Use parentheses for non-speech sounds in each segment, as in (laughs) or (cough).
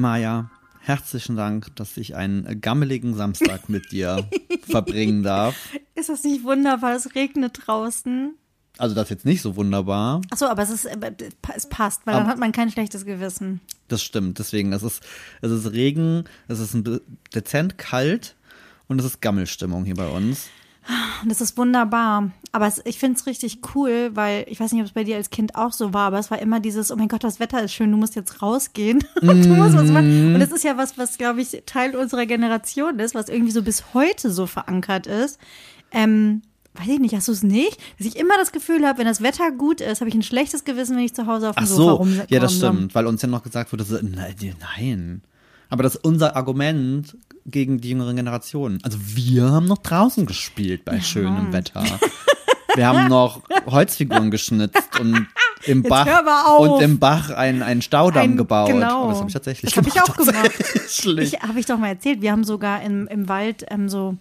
Maja, herzlichen Dank, dass ich einen gammeligen Samstag mit dir (laughs) verbringen darf. Ist das nicht wunderbar? Es regnet draußen. Also das ist jetzt nicht so wunderbar. Achso, aber es ist, äh, es passt, weil dann Aber- hat man kein schlechtes Gewissen. Das stimmt. Deswegen, es ist, es ist Regen, es ist dezent kalt und es ist Gammelstimmung hier bei uns. Das ist wunderbar. Aber es, ich finde es richtig cool, weil ich weiß nicht, ob es bei dir als Kind auch so war, aber es war immer dieses, oh mein Gott, das Wetter ist schön, du musst jetzt rausgehen. Und (laughs) du musst was machen. Und das ist ja was, was, glaube ich, Teil unserer Generation ist, was irgendwie so bis heute so verankert ist. Ähm, weiß ich nicht, hast du es nicht? Dass ich immer das Gefühl habe, wenn das Wetter gut ist, habe ich ein schlechtes Gewissen, wenn ich zu Hause auf dem Ach Sofa so, rumsitze. ja, das stimmt, weil uns ja noch gesagt wurde, so, nein, nein. Aber das ist unser Argument gegen die jüngeren Generationen. Also wir haben noch draußen gespielt bei schönem Wetter. Wir haben noch (laughs) Holzfiguren geschnitzt und im Bach und im Bach einen, einen Staudamm Ein- gebaut. Genau. Aber das habe ich tatsächlich Das habe ich auch gemacht. (laughs) Habe ich doch mal erzählt, wir haben sogar im, im Wald ähm, so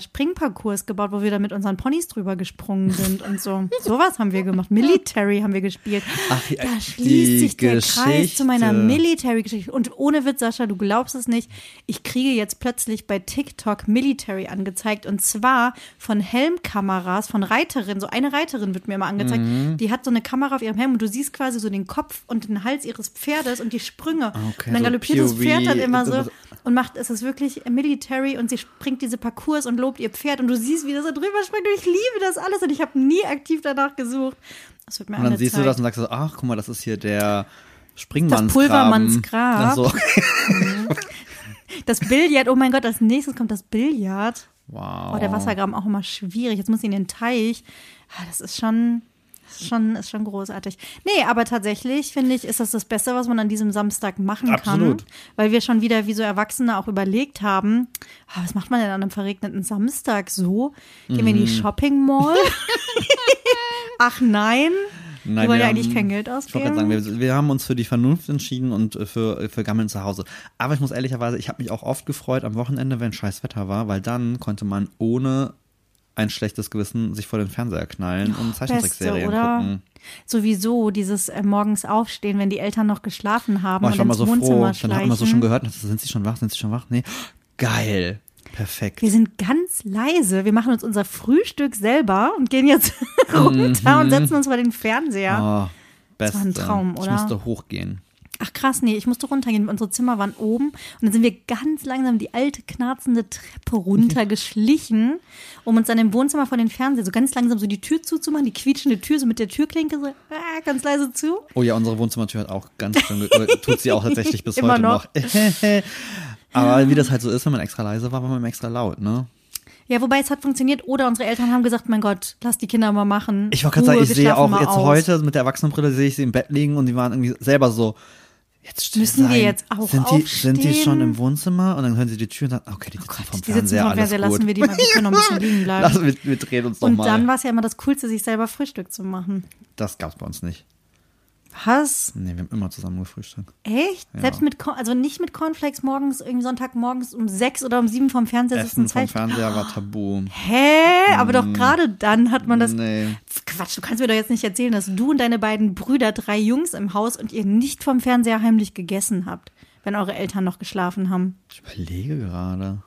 Springparcours gebaut, wo wir da mit unseren Ponys drüber gesprungen sind und so. (laughs) Sowas haben wir gemacht. Military haben wir gespielt. Ach, da schließt sich der Kreis Geschichte. zu meiner Military-Geschichte. Und ohne Witz, Sascha, du glaubst es nicht, ich kriege jetzt plötzlich bei TikTok Military angezeigt und zwar von Helmkameras, von Reiterinnen. So eine Reiterin wird mir immer angezeigt. Mhm. Die hat so eine Kamera auf ihrem Helm und du siehst quasi so den Kopf und den Hals ihres Pferdes und die Sprünge. Okay, und dann so galoppiert das POV, Pferd dann immer so das- und macht, es ist wirklich Military und sie springt diese Parcours und lobt ihr Pferd und du siehst, wie das da drüber springt und ich liebe das alles und ich habe nie aktiv danach gesucht. Das wird mir Und dann siehst du das und sagst so, ach, guck mal, das ist hier der Springmannsgraben. Pulvermannsgrab. Ach so. (laughs) Das Billard, oh mein Gott, als nächstes kommt das Billard. Wow. Oh, der Wassergraben auch immer schwierig. Jetzt muss ich in den Teich. Ah, Das ist schon, das ist schon, ist schon großartig. Nee, aber tatsächlich finde ich, ist das das Beste, was man an diesem Samstag machen Absolut. kann. Weil wir schon wieder wie so Erwachsene auch überlegt haben, ah, was macht man denn an einem verregneten Samstag so? Gehen wir in Mhm. die Shopping Mall? (laughs) Ach nein. Nein, wir wollen ja eigentlich kein Geld Ich wollte gerade ausgeben. sagen, wir, wir haben uns für die Vernunft entschieden und äh, für, für Gammeln zu Hause. Aber ich muss ehrlicherweise, ich habe mich auch oft gefreut am Wochenende, wenn scheiß Wetter war, weil dann konnte man ohne ein schlechtes Gewissen sich vor den Fernseher knallen und Zeichentrickserien Beste, oder? gucken. Sowieso dieses äh, morgens aufstehen, wenn die Eltern noch geschlafen haben Boah, ich und war mal ins so froh. Wohnzimmer Dann hat man so schon gehört, sind sie schon wach, sind sie schon wach? Nee. Geil. Perfekt. Wir sind ganz leise. Wir machen uns unser Frühstück selber und gehen jetzt (laughs) runter und setzen uns vor den Fernseher. Mhm. Oh, beste. war ein Traum, Ich oder? musste hochgehen. Ach krass, nee, ich musste runtergehen. Unsere Zimmer waren oben und dann sind wir ganz langsam die alte knarzende Treppe runtergeschlichen, um uns dann im Wohnzimmer vor den Fernseher so ganz langsam so die Tür zuzumachen, die quietschende Tür so mit der Türklinke so ah, ganz leise zu. Oh ja, unsere Wohnzimmertür hat auch ganz schön, oder tut sie auch tatsächlich bis (laughs) heute noch. noch. (laughs) Aber wie das halt so ist, wenn man extra leise war, war man extra laut, ne? Ja, wobei es hat funktioniert oder unsere Eltern haben gesagt, mein Gott, lass die Kinder mal machen. Ich wollte gerade sagen, ich sehe auch jetzt aus. heute mit der Erwachsenenbrille sehe ich sie im Bett liegen und die waren irgendwie selber so. Jetzt Müssen wir sein. jetzt auch sind die, sind die aufstehen? schon im Wohnzimmer und dann hören sie die Tür und sagen, okay, die sitzen vom Die sitzen Fernseher, vom alles Fernseher, gut. lassen wir die mal, wir können noch ein bisschen liegen (laughs) bleiben. Lass, wir, wir drehen uns doch Und mal. dann war es ja immer das Coolste, sich selber Frühstück zu machen. das gab's bei uns nicht. Was? Nee, wir haben immer zusammen gefrühstückt. Echt? Selbst mit, also nicht mit Cornflakes morgens, irgendwie Sonntagmorgens um sechs oder um sieben vom Fernseher sitzen. Essen vom Zeit. Fernseher war tabu. Hä? Aber doch gerade dann hat man das. Nee. Quatsch, du kannst mir doch jetzt nicht erzählen, dass du und deine beiden Brüder, drei Jungs im Haus und ihr nicht vom Fernseher heimlich gegessen habt, wenn eure Eltern noch geschlafen haben. Ich überlege gerade.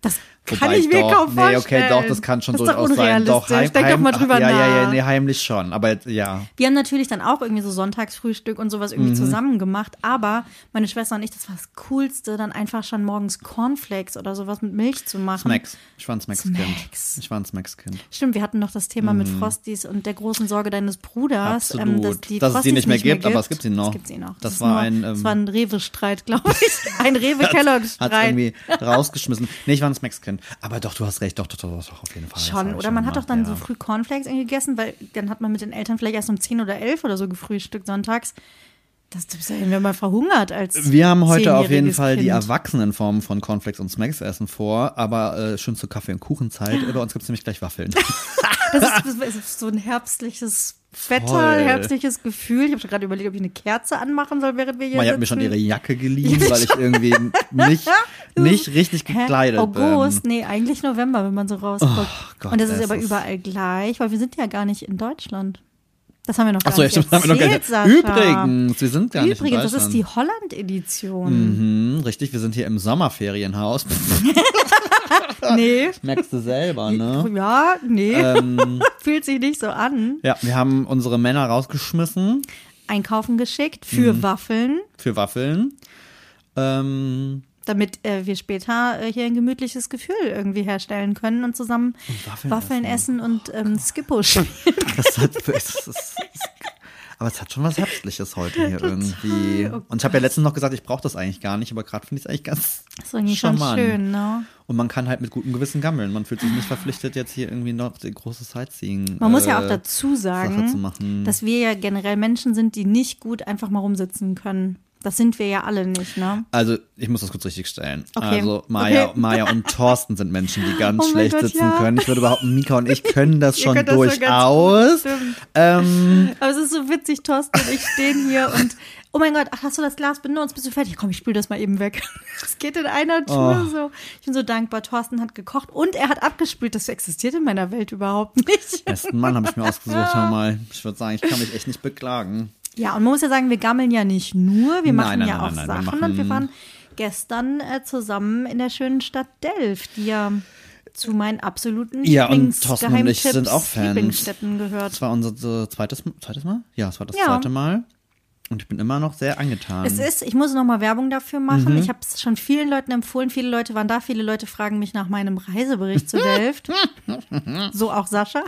Das kann Wobei ich mir doch, kaum vorstellen. Nee, okay, doch, das kann schon das durchaus sein. Doch, unrealistisch. Denk doch mal ach, drüber ja, nach. Ja, ja, nee, heimlich schon. Aber ja. Wir haben natürlich dann auch irgendwie so Sonntagsfrühstück und sowas Mhm. irgendwie zusammen gemacht, aber meine Schwester und ich, das war das Coolste, dann einfach schon morgens Cornflakes oder sowas mit Milch zu machen. Smacks. Ich war ein Smacks-Kind. Smacks. Ich war ein Smacks-Kind. Stimmt, wir hatten noch das Thema mit Frosties und der großen Sorge deines Bruders, Mhm. Ähm, dass, die Dass es die Frosties nicht mehr gibt, aber es gibt sie noch. Das gibt sie noch. Das ist war nur, ein, das ähm, war ein Rewe-Streit, glaube (laughs) ich. Ein Hat Rewe-Kellogg-Streit. irgendwie rausgeschmissen. Nee, ich war ein Smacks-Kind. Aber doch, du hast recht. Doch, doch, doch, doch auf jeden Fall. Schon, oder man hat doch dann ja. so früh Cornflakes gegessen, weil dann hat man mit den Eltern vielleicht erst um 10 oder 11 oder so gefrühstückt sonntags. Das das wären wir mal verhungert als Wir haben heute auf jeden Fall die Kind. Erwachsenenform von Cornflakes und Smacks essen vor, aber äh, schon zur Kaffee- und Kuchenzeit. Bei uns gibt's nämlich gleich Waffeln. Das ist, das ist so ein herbstliches Wetter, herbstliches Gefühl. Ich habe schon gerade überlegt, ob ich eine Kerze anmachen soll, während wir hier Maya hat sitzen. mir schon ihre Jacke geliehen, (laughs) weil ich irgendwie nicht, nicht richtig gekleidet August? bin. Nee, eigentlich November, wenn man so rausguckt. Oh Gott, Und das ist aber überall gleich, weil wir sind ja gar nicht in Deutschland. Das haben wir noch gar Achso, ja, nicht stimmt, haben wir noch gar nicht. erzählt, Sascha. Übrigens, wir sind gar nicht in Übrigens, das ist die Holland-Edition. Mhm, richtig, wir sind hier im Sommerferienhaus. (laughs) Nee. Merkst du selber, (laughs) ne? Ja, nee. Ähm, (laughs) Fühlt sich nicht so an. ja, wir haben unsere Männer rausgeschmissen Einkaufen geschickt für Mhm. Waffeln, für Waffeln. Ähm, damit äh, wir später äh, hier ein gemütliches Gefühl irgendwie herstellen können und zusammen Waffeln Waffeln, essen. essen und ähm, Skippo spielen. das hat, das das ist, aber es hat schon was Herbstliches heute hier (laughs) irgendwie. Oh Und ich habe ja letztens noch gesagt, ich brauche das eigentlich gar nicht, aber gerade finde ich es eigentlich ganz Das ist schon charmant. schön, ne? Und man kann halt mit gutem Gewissen gammeln. Man fühlt sich nicht verpflichtet, jetzt hier irgendwie noch die große Sightseeing. Man muss ja äh, auch dazu sagen, dass wir ja generell Menschen sind, die nicht gut einfach mal rumsitzen können. Das sind wir ja alle nicht, ne? Also, ich muss das kurz richtig stellen. Okay. Also, Maya, Okay. Maya und Thorsten sind Menschen, die ganz (laughs) Oh schlecht Gott, sitzen ja. können. Ich würde behaupten, Mika und ich (laughs) können das schon das durchaus. stimmt. ähm, (laughs) Aber es ist so witzig, Thorsten und ich stehen hier und oh mein Gott, ach, hast du das Glas benutzt? Bist du fertig? Komm, ich spül das mal eben weg. Es geht in einer Tour Oh. so. Ich bin so dankbar. Thorsten hat gekocht und er hat abgespült. Das existiert in meiner Welt überhaupt nicht. besten Mann habe ich mir ausgesucht, hör mal. Ich würde sagen, ich kann mich echt nicht beklagen. Ja, und man muss ja sagen, wir gammeln ja nicht nur, wir machen nein, ja nein, auch nein, wir Sachen. machen- und wir waren gestern äh, zusammen in der schönen Stadt Delft, die ja zu meinen absoluten Ja, und Lieblings- Thorsten und ich sind auch Fans. Lieblingsstätten gehört. Das war unser so zweites, zweites Mal? Ja, es war das Ja. zweite Mal. Und ich bin immer noch sehr angetan. Es ist, ich muss noch mal Werbung dafür machen. Mhm. Ich habe es schon vielen Leuten empfohlen. Viele Leute waren da. Viele Leute fragen mich nach meinem Reisebericht zu (laughs) Delft. so auch Sascha.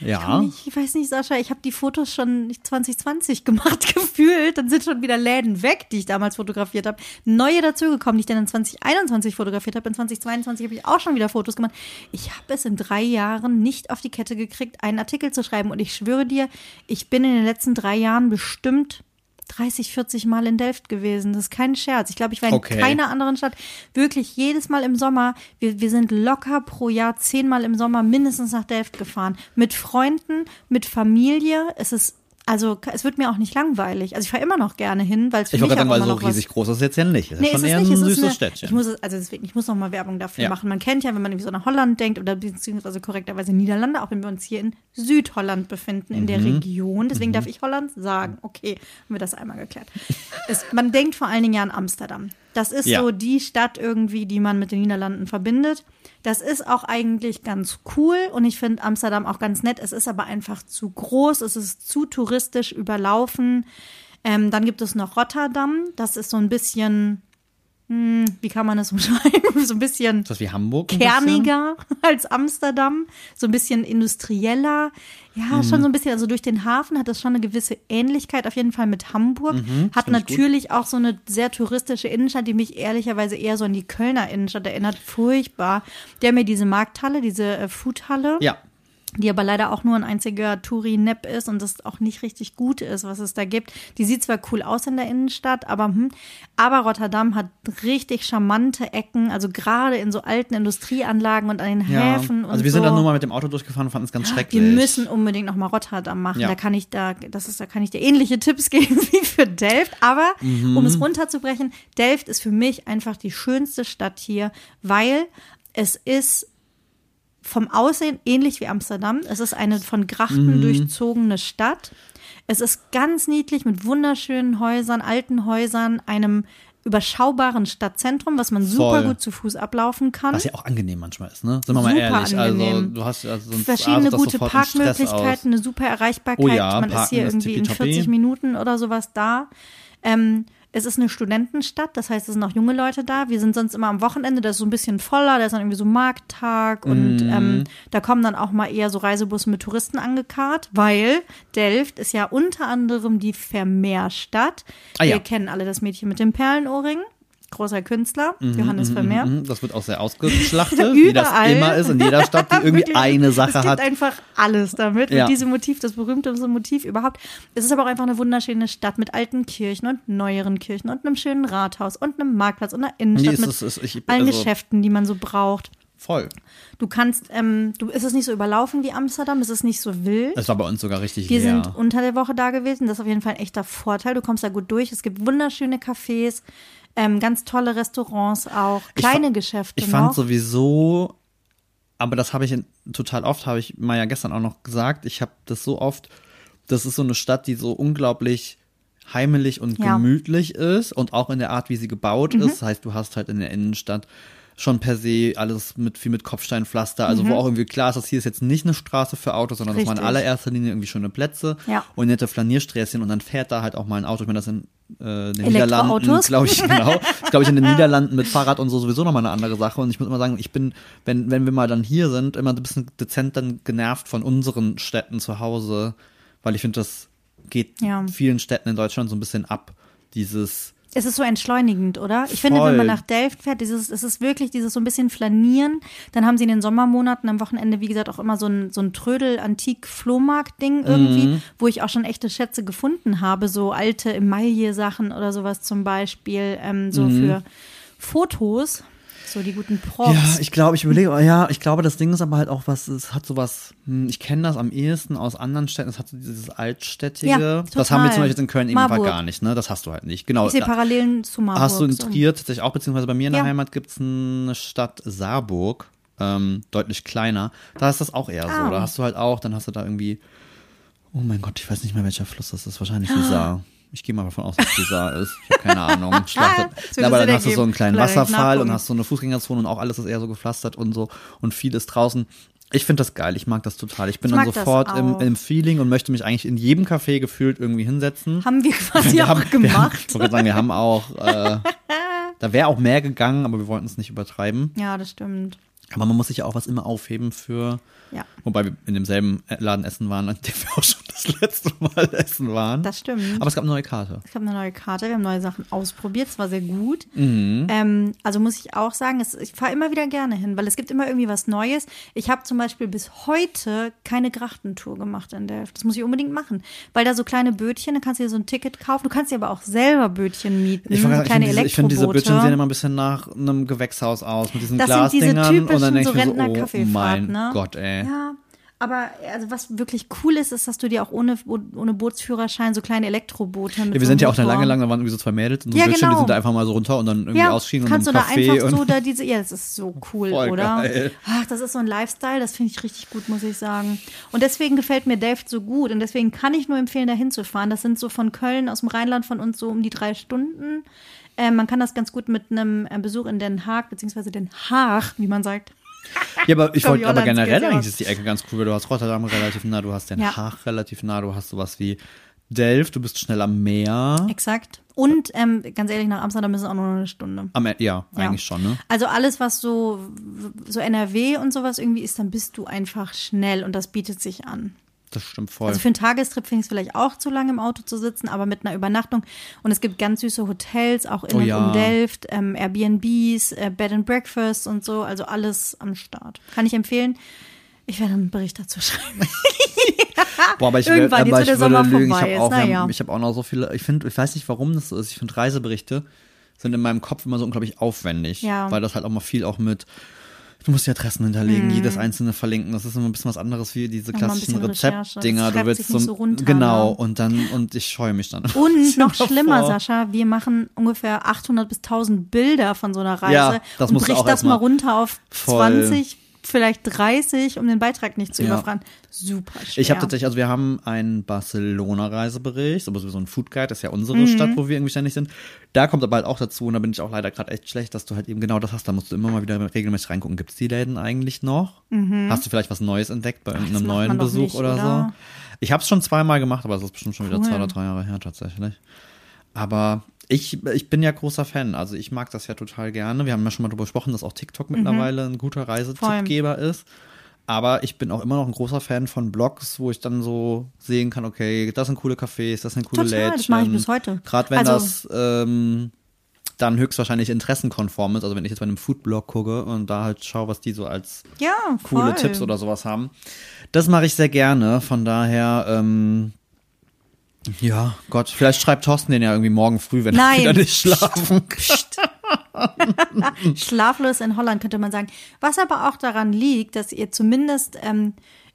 Ja. Ich weiß nicht, Sascha, ich habe die Fotos schon 2020 gemacht, (laughs) gefühlt. Dann sind schon wieder Läden weg, die ich damals fotografiert habe. Neue dazugekommen, die ich dann in 2021 fotografiert habe. In 2022 habe ich auch schon wieder Fotos gemacht. Ich habe es in drei Jahren nicht auf die Kette gekriegt, einen Artikel zu schreiben. Und ich schwöre dir, ich bin in den letzten drei Jahren bestimmt 30, 40 Mal in Delft gewesen. Das ist kein Scherz. Ich glaube, ich war in Okay. keiner anderen Stadt. Wirklich jedes Mal im Sommer. Wir, wir sind locker pro Jahr zehnmal im Sommer mindestens nach Delft gefahren. Mit Freunden, mit Familie. Es ist, also es wird mir auch nicht langweilig. Also ich fahre immer noch gerne hin, weil es für Ich mich gerade weil so noch was riesig groß ist es jetzt ja nicht. Es Nee, ist ist schon es eher nicht. ein Es ist süßes eine, Städtchen. ich muss es, also deswegen, ich muss noch mal Werbung dafür Ja. machen. Man kennt ja, wenn man irgendwie so nach Holland denkt oder beziehungsweise korrekterweise Niederlande, auch wenn wir uns hier in Südholland befinden, in Mhm. der Region. Deswegen darf ich Holland sagen. Okay, haben wir das einmal geklärt. Es, man denkt vor allen Dingen ja an Amsterdam. Das ist Ja. so die Stadt irgendwie, die man mit den Niederlanden verbindet. Das ist auch eigentlich ganz cool und ich finde Amsterdam auch ganz nett. Es ist aber einfach zu groß, es ist zu touristisch überlaufen. Ähm, dann gibt es noch Rotterdam. Das ist so ein bisschen, hm, wie kann man das (laughs) umschreiben? So ein bisschen das wie Hamburg? ein bisschen? kerniger als Amsterdam, so ein bisschen industrieller. Ja, Mhm. schon so ein bisschen, also durch den Hafen hat das schon eine gewisse Ähnlichkeit auf jeden Fall mit Hamburg. hat Mhm, gut. natürlich auch so eine sehr touristische Innenstadt, die mich ehrlicherweise eher so an die Kölner Innenstadt erinnert. Furchtbar. Haben ja diese Markthalle, diese äh, Foodhalle Ja. Die aber leider auch nur ein einziger Touri-Nap ist und das auch nicht richtig gut ist, was es da gibt. Die sieht zwar cool aus in der Innenstadt, aber hm, aber Rotterdam hat richtig charmante Ecken, also gerade in so alten Industrieanlagen und an den ja. Häfen und Also wir so. sind dann nur mal mit dem Auto durchgefahren und fanden es ganz schrecklich. Wir müssen unbedingt noch mal Rotterdam machen. Ja. Da kann ich da, das ist, da kann ich dir ähnliche Tipps (laughs) geben wie für Delft. Aber Mhm. um es runterzubrechen, Delft ist für mich einfach die schönste Stadt hier, weil es ist vom Aussehen ähnlich wie Amsterdam. Es ist eine von Grachten Mhm. durchzogene Stadt. Es ist ganz niedlich mit wunderschönen Häusern, alten Häusern, einem überschaubaren Stadtzentrum, was man super Voll. gut zu Fuß ablaufen kann. Was ja auch angenehm manchmal ist, ne? Sind wir mal Super ehrlich. Also du hast also verschiedene gute. Parkmöglichkeiten, eine super Erreichbarkeit. Oh ja, Man ist Parken hier ist irgendwie in tippitoppi. 40 Minuten oder sowas da. Ähm, es ist eine Studentenstadt, das heißt, es sind auch junge Leute da. Wir sind sonst immer am Wochenende, das ist so ein bisschen voller, da ist dann irgendwie so Markttag und Mhm. ähm, da kommen dann auch mal eher so Reisebusse mit Touristen angekarrt, weil Delft ist ja unter anderem die Vermeerstadt. Ah, ja. Wir kennen alle das Mädchen mit dem Perlenohrring. Großer Künstler, Johannes Vermeer. Mhm, Das wird auch sehr (laughs) ausgeschlachtet, wie das immer ist in jeder Stadt, die (laughs) irgendwie Wirklich, eine Sache es gibt hat. einfach alles damit. Ja. Mit diesem Motiv, das berühmteste Motiv überhaupt. Es ist aber auch einfach eine wunderschöne Stadt mit alten Kirchen und neueren Kirchen und einem schönen Rathaus und einem Marktplatz und einer Innenstadt Nee, mit es es- ich- allen also- Geschäften, die man so braucht. Voll. Du kannst, ähm, du, ist es nicht so überlaufen wie Amsterdam, es ist nicht so wild. Es war bei uns sogar richtig Wir leer. sind unter der Woche da gewesen. Das ist auf jeden Fall ein echter Vorteil. Du kommst da gut durch. Es gibt wunderschöne Cafés, ähm, ganz tolle Restaurants auch, Ich kleine fa- Geschäfte Ich fand noch. sowieso aber das habe ich in, total oft, habe ich mal ja gestern auch noch gesagt. Ich habe das so oft, das ist so eine Stadt, die so unglaublich heimelig und Ja. gemütlich ist und auch in der Art, wie sie gebaut Mhm. ist. Das heißt, du hast halt in der Innenstadt schon per se alles mit viel mit Kopfsteinpflaster, also wo auch irgendwie klar ist, dass hier ist jetzt nicht eine Straße für Autos, sondern das waren in Mhm. Richtig. allererster Linie irgendwie schöne Plätze Ja. und nette Flaniersträßchen und dann fährt da halt auch mal ein Auto. Ich meine, das in äh, den? Niederlanden, glaube ich, (laughs) genau. Ich glaube ich in den Niederlanden mit Fahrrad und so sowieso nochmal eine andere Sache. Und ich muss immer sagen, ich bin, wenn, wenn wir mal dann hier sind, immer ein bisschen dezent dann genervt von unseren Städten zu Hause, weil ich finde, das geht Ja. vielen Städten in Deutschland so ein bisschen ab. Dieses, Es ist so entschleunigend, oder? Ich finde, wenn man Voll. nach Delft fährt, dieses, es ist wirklich dieses so ein bisschen Flanieren. Dann haben sie in den Sommermonaten am Wochenende, wie gesagt, auch immer so ein, so ein Trödel-Antik-Flohmarkt-Ding irgendwie, Mhm. wo ich auch schon echte Schätze gefunden habe. So alte Emaille-Sachen oder sowas zum Beispiel, ähm, so für Fotos. So die guten Props. Ja, ich glaube, ich überlege, ja, ich glaube, das Ding ist aber halt auch was, es hat sowas, hm, ich kenne das am ehesten aus anderen Städten, es hat so dieses Altstädtige. Ja, das haben wir zum Beispiel jetzt in Köln eben Marburg. gar nicht, ne? Das hast du halt nicht. Genau. ich sehe Parallelen zu Marburg. Hast du in. Trier tatsächlich auch, beziehungsweise bei mir in der Ja. Heimat gibt's eine Stadt Saarburg, ähm, deutlich kleiner. Da ist das auch eher Ah. so. Da hast du halt auch, dann hast du da irgendwie, oh mein Gott, ich weiß nicht mehr, welcher Fluss das ist. Wahrscheinlich die Saar. Ich gehe mal davon aus, dass die Saar ist. Ich habe keine Ahnung. (laughs) Schlachtet. Würde Ja, aber dann hast du so einen kleinen Vielleicht Wasserfall und hast so eine Fußgängerzone und auch alles ist eher so gepflastert und so und viel ist draußen. Ich finde das geil, ich mag das total. Ich bin Ich dann sofort im, im Feeling und möchte mich eigentlich in jedem Café gefühlt irgendwie hinsetzen. Haben wir (laughs) quasi Wir auch haben, Wir haben, gemacht. ich gerade sagen, wir haben auch, äh, (laughs) da wäre auch mehr gegangen, aber wir wollten es nicht übertreiben. ja, das stimmt. Aber man muss sich ja auch was immer aufheben für, Ja, wobei wir in demselben Laden essen waren, an dem wir auch schon das letzte Mal (laughs) essen waren. das stimmt. aber es gab eine neue Karte. Ich habe eine neue Karte, wir haben neue Sachen ausprobiert, es war sehr gut. Mhm. Ähm, also muss ich auch sagen, es, ich fahre immer wieder gerne hin, weil es gibt immer irgendwie was Neues. Ich habe zum Beispiel bis heute keine Grachtentour gemacht in Delft. Das muss ich unbedingt machen, weil da so kleine Bötchen, da kannst du dir so ein Ticket kaufen. Du kannst dir aber auch selber Bötchen mieten, Ich, sagen, ich kleine finde diese, ich finde diese. Bildchen sehen immer ein bisschen nach einem Gewächshaus aus, mit diesen Das sind diese Glasdingern. und dann typischen so mir so, oh Rentner-Kaffeefahrt, mein ne? Gott, ey. Ja, aber also was wirklich cool ist, ist, dass du dir auch ohne, ohne Bootsführerschein so kleine Elektroboote mit Ja, wir so sind ja auch da lange, lange, da waren irgendwie so zwei Mädels und so Ja, Bildschirm, die genau. sind da einfach mal so runter und dann irgendwie ja, ausgeschieden und kannst du da einfach und so da diese, ja, das ist so cool, Voll oder? geil. Ach, das ist so ein Lifestyle, das finde ich richtig gut, muss ich sagen. Und deswegen gefällt mir Delft so gut und deswegen kann ich nur empfehlen, da hinzufahren. Das sind so von Köln aus dem Rheinland von uns so um die drei Stunden. Ähm, man kann das ganz gut mit einem äh, Besuch in Den Haag, beziehungsweise Den Haag, wie man sagt. Ja, aber ich wollte, aber generell eigentlich ist die Ecke ganz cool, weil du hast Rotterdam relativ nah, du hast Den Ja. Haag relativ nah, du hast sowas wie Delft, du bist schnell am Meer. Exakt. Und ähm, ganz ehrlich, nach Amsterdam ist es auch nur noch eine Stunde. Am, ja, Ja. eigentlich schon, ne? Also alles, was so, so NRW und sowas irgendwie ist, dann bist du einfach schnell und das bietet sich an. Das stimmt voll. Also für einen Tagestrip finde ich es vielleicht auch zu lange im Auto zu sitzen, aber mit einer Übernachtung. Und es gibt ganz süße Hotels, auch in Oh und ja. um Delft, ähm, Airbnbs, äh, Bed and Breakfast und so, also alles am Start. Kann ich empfehlen. Ich werde einen Bericht dazu (laughs) schreiben. Boah, aber ich, Irgendwann, will, aber ich würde Sommer lügen, ich vorbei habe auch, naja. ich habe auch noch so viele, ich finde, ich weiß nicht, warum das so ist, ich finde Reiseberichte sind in meinem Kopf immer so unglaublich aufwendig, Ja. Weil das halt auch mal viel auch mit Du musst die Adressen hinterlegen, jedes einzelne verlinken. Das ist immer ein bisschen was anderes wie diese klassischen. Rezeptdinger. Du willst sich so, runter, genau ne? und dann und ich scheue mich dann. Und (laughs) noch schlimmer, Sascha, wir machen ungefähr 800 bis 1000 Bilder von so einer Reise Ja, das und bricht das mal runter auf voll- 20, vielleicht 30, um den Beitrag nicht zu Ja. überfragen. Super schwer. Ich habe tatsächlich, also wir haben einen Barcelona-Reisebericht, aber so ein Food Guide, das ist ja unsere Mhm. Stadt, wo wir irgendwie ständig sind. Da kommt aber halt auch dazu, und da bin ich auch leider gerade echt schlecht, dass du halt eben genau das hast. Da musst du immer mal wieder regelmäßig reingucken. Gibt es die Läden eigentlich noch? Hast du vielleicht was Neues entdeckt bei irgendeinem Mhm. neuen Besuch nicht, oder, oder? so? Ich habe es schon zweimal gemacht, aber es ist bestimmt schon wieder Cool. zwei oder drei Jahre her tatsächlich. Aber ich, ich bin ja großer Fan. Also ich mag das ja total gerne. Wir haben ja schon mal darüber gesprochen, dass auch Mhm. TikTok mittlerweile ein guter Reisetippgeber ist. Aber ich bin auch immer noch ein großer Fan von Blogs, wo ich dann so sehen kann, okay, das sind coole Cafés, das sind coole Total, Lädchen. das mache ich bis heute. Gerade wenn Also- das ähm, dann höchstwahrscheinlich interessenkonform ist. Also wenn ich jetzt bei einem Foodblog gucke und da halt schaue, was die so als ja, coole. Tipps oder sowas haben. Das mache ich sehr gerne. Von daher, ähm, ja, Gott, vielleicht schreibt Thorsten den ja irgendwie morgen früh, wenn Nein. er wieder nicht schlafen kann. Schlaflos in Holland könnte man sagen. Was aber auch daran liegt, dass ihr zumindest ähm,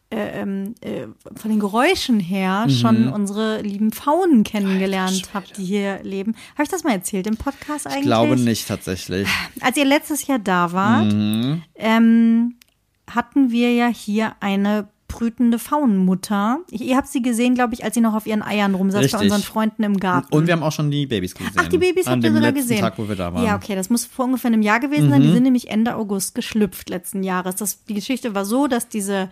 äh, ähm, äh, von den Geräuschen her schon unsere lieben Faunen kennengelernt habt, die hier leben. Habe ich das mal erzählt im Podcast eigentlich? Ich glaube nicht tatsächlich. Als ihr letztes Jahr da wart, Mhm. ähm, hatten wir ja hier eine brütende Faunmutter. Ich, ihr habt sie gesehen, glaube ich, als sie noch auf ihren Eiern rumsaß Richtig. bei unseren Freunden im Garten. Und wir haben auch schon die Babys gesehen. Ach, die Babys habt ihr sogar gesehen. Tag, wo wir da waren. Mhm. Ja, okay, das muss vor ungefähr einem Jahr gewesen sein. Die sind nämlich Ende August geschlüpft letzten Jahres. Das, die Geschichte war so, dass diese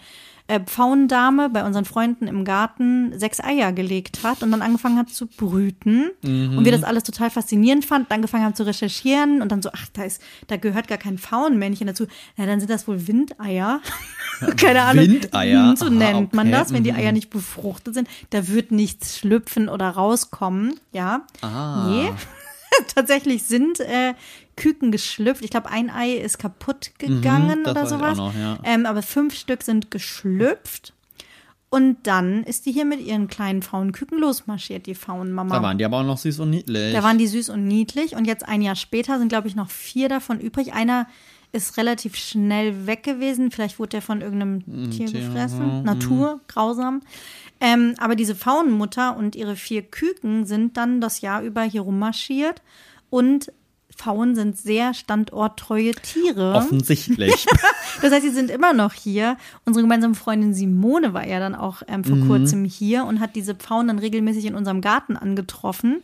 äh, Pfauendame bei unseren Freunden im Garten sechs Eier gelegt hat und dann angefangen hat zu brüten. Mhm. Und wir das alles total faszinierend fanden, angefangen haben zu recherchieren und dann so, ach, da ist, da gehört gar kein Pfauenmännchen dazu. Na, dann sind das wohl Windeier. (laughs) Keine Ahnung. Windeier? Hm, So Aha, nennt man okay. das, wenn die Mhm. Eier nicht befruchtet sind. Da wird nichts schlüpfen oder rauskommen. Ja. Ah. Nee. (laughs) Tatsächlich sind äh, Küken geschlüpft. Ich glaube, ein Ei ist kaputt gegangen Mhm, oder sowas. noch, ja. ähm, aber fünf Stück sind geschlüpft. Und dann ist die hier mit ihren kleinen Frauenküken losmarschiert, die Faunmama. Da waren die aber auch noch süß und niedlich. Da waren die süß und niedlich. Und jetzt ein Jahr später sind, glaube ich, noch vier davon übrig. Einer ist relativ schnell weg gewesen. Vielleicht wurde der von irgendeinem Tier Tier, gefressen. Natur, grausam. Ähm, aber diese Faunenmutter und ihre vier Küken sind dann das Jahr über hier rummarschiert. Und Pfauen sind sehr standorttreue Tiere. Offensichtlich. (laughs) Das heißt, sie sind immer noch hier. Unsere gemeinsame Freundin Simone war ja dann auch ähm, vor kurzem hier und hat diese Pfauen dann regelmäßig in unserem Garten angetroffen.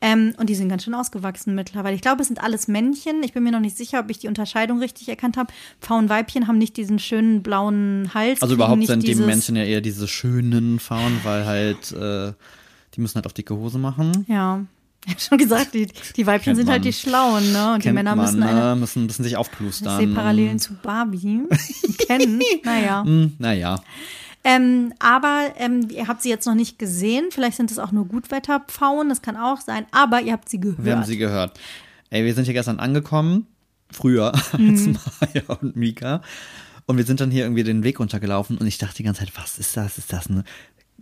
Ähm, und die sind ganz schön ausgewachsen mittlerweile. Ich glaube, es sind alles Männchen. Ich bin mir noch nicht sicher, ob ich die Unterscheidung richtig erkannt habe. Pfauenweibchen haben nicht diesen schönen blauen Hals. Also überhaupt sind die Menschen ja eher diese schönen Frauen, weil halt, äh, die müssen halt auf dicke Hose machen. Ja. (laughs) Ich habe schon gesagt, die, die Weibchen Kennt sind halt man. die Schlauen, ne? Und die Kennt Männer man, müssen eine. ne? müssen, müssen sich Ich aufplustern. sehe Parallelen zu Barbie. (laughs) Kennen. Naja. Hm, naja. Ähm, aber ähm, ihr habt sie jetzt noch nicht gesehen. Vielleicht sind es auch nur Gutwetterpfauen, das kann auch sein. Aber ihr habt sie gehört. Wir haben sie gehört. Ey, wir sind hier gestern angekommen, früher (laughs) Mhm. als Maya und Mika. Und wir sind dann hier irgendwie den Weg runtergelaufen und ich dachte die ganze Zeit, was ist das? Ist das eine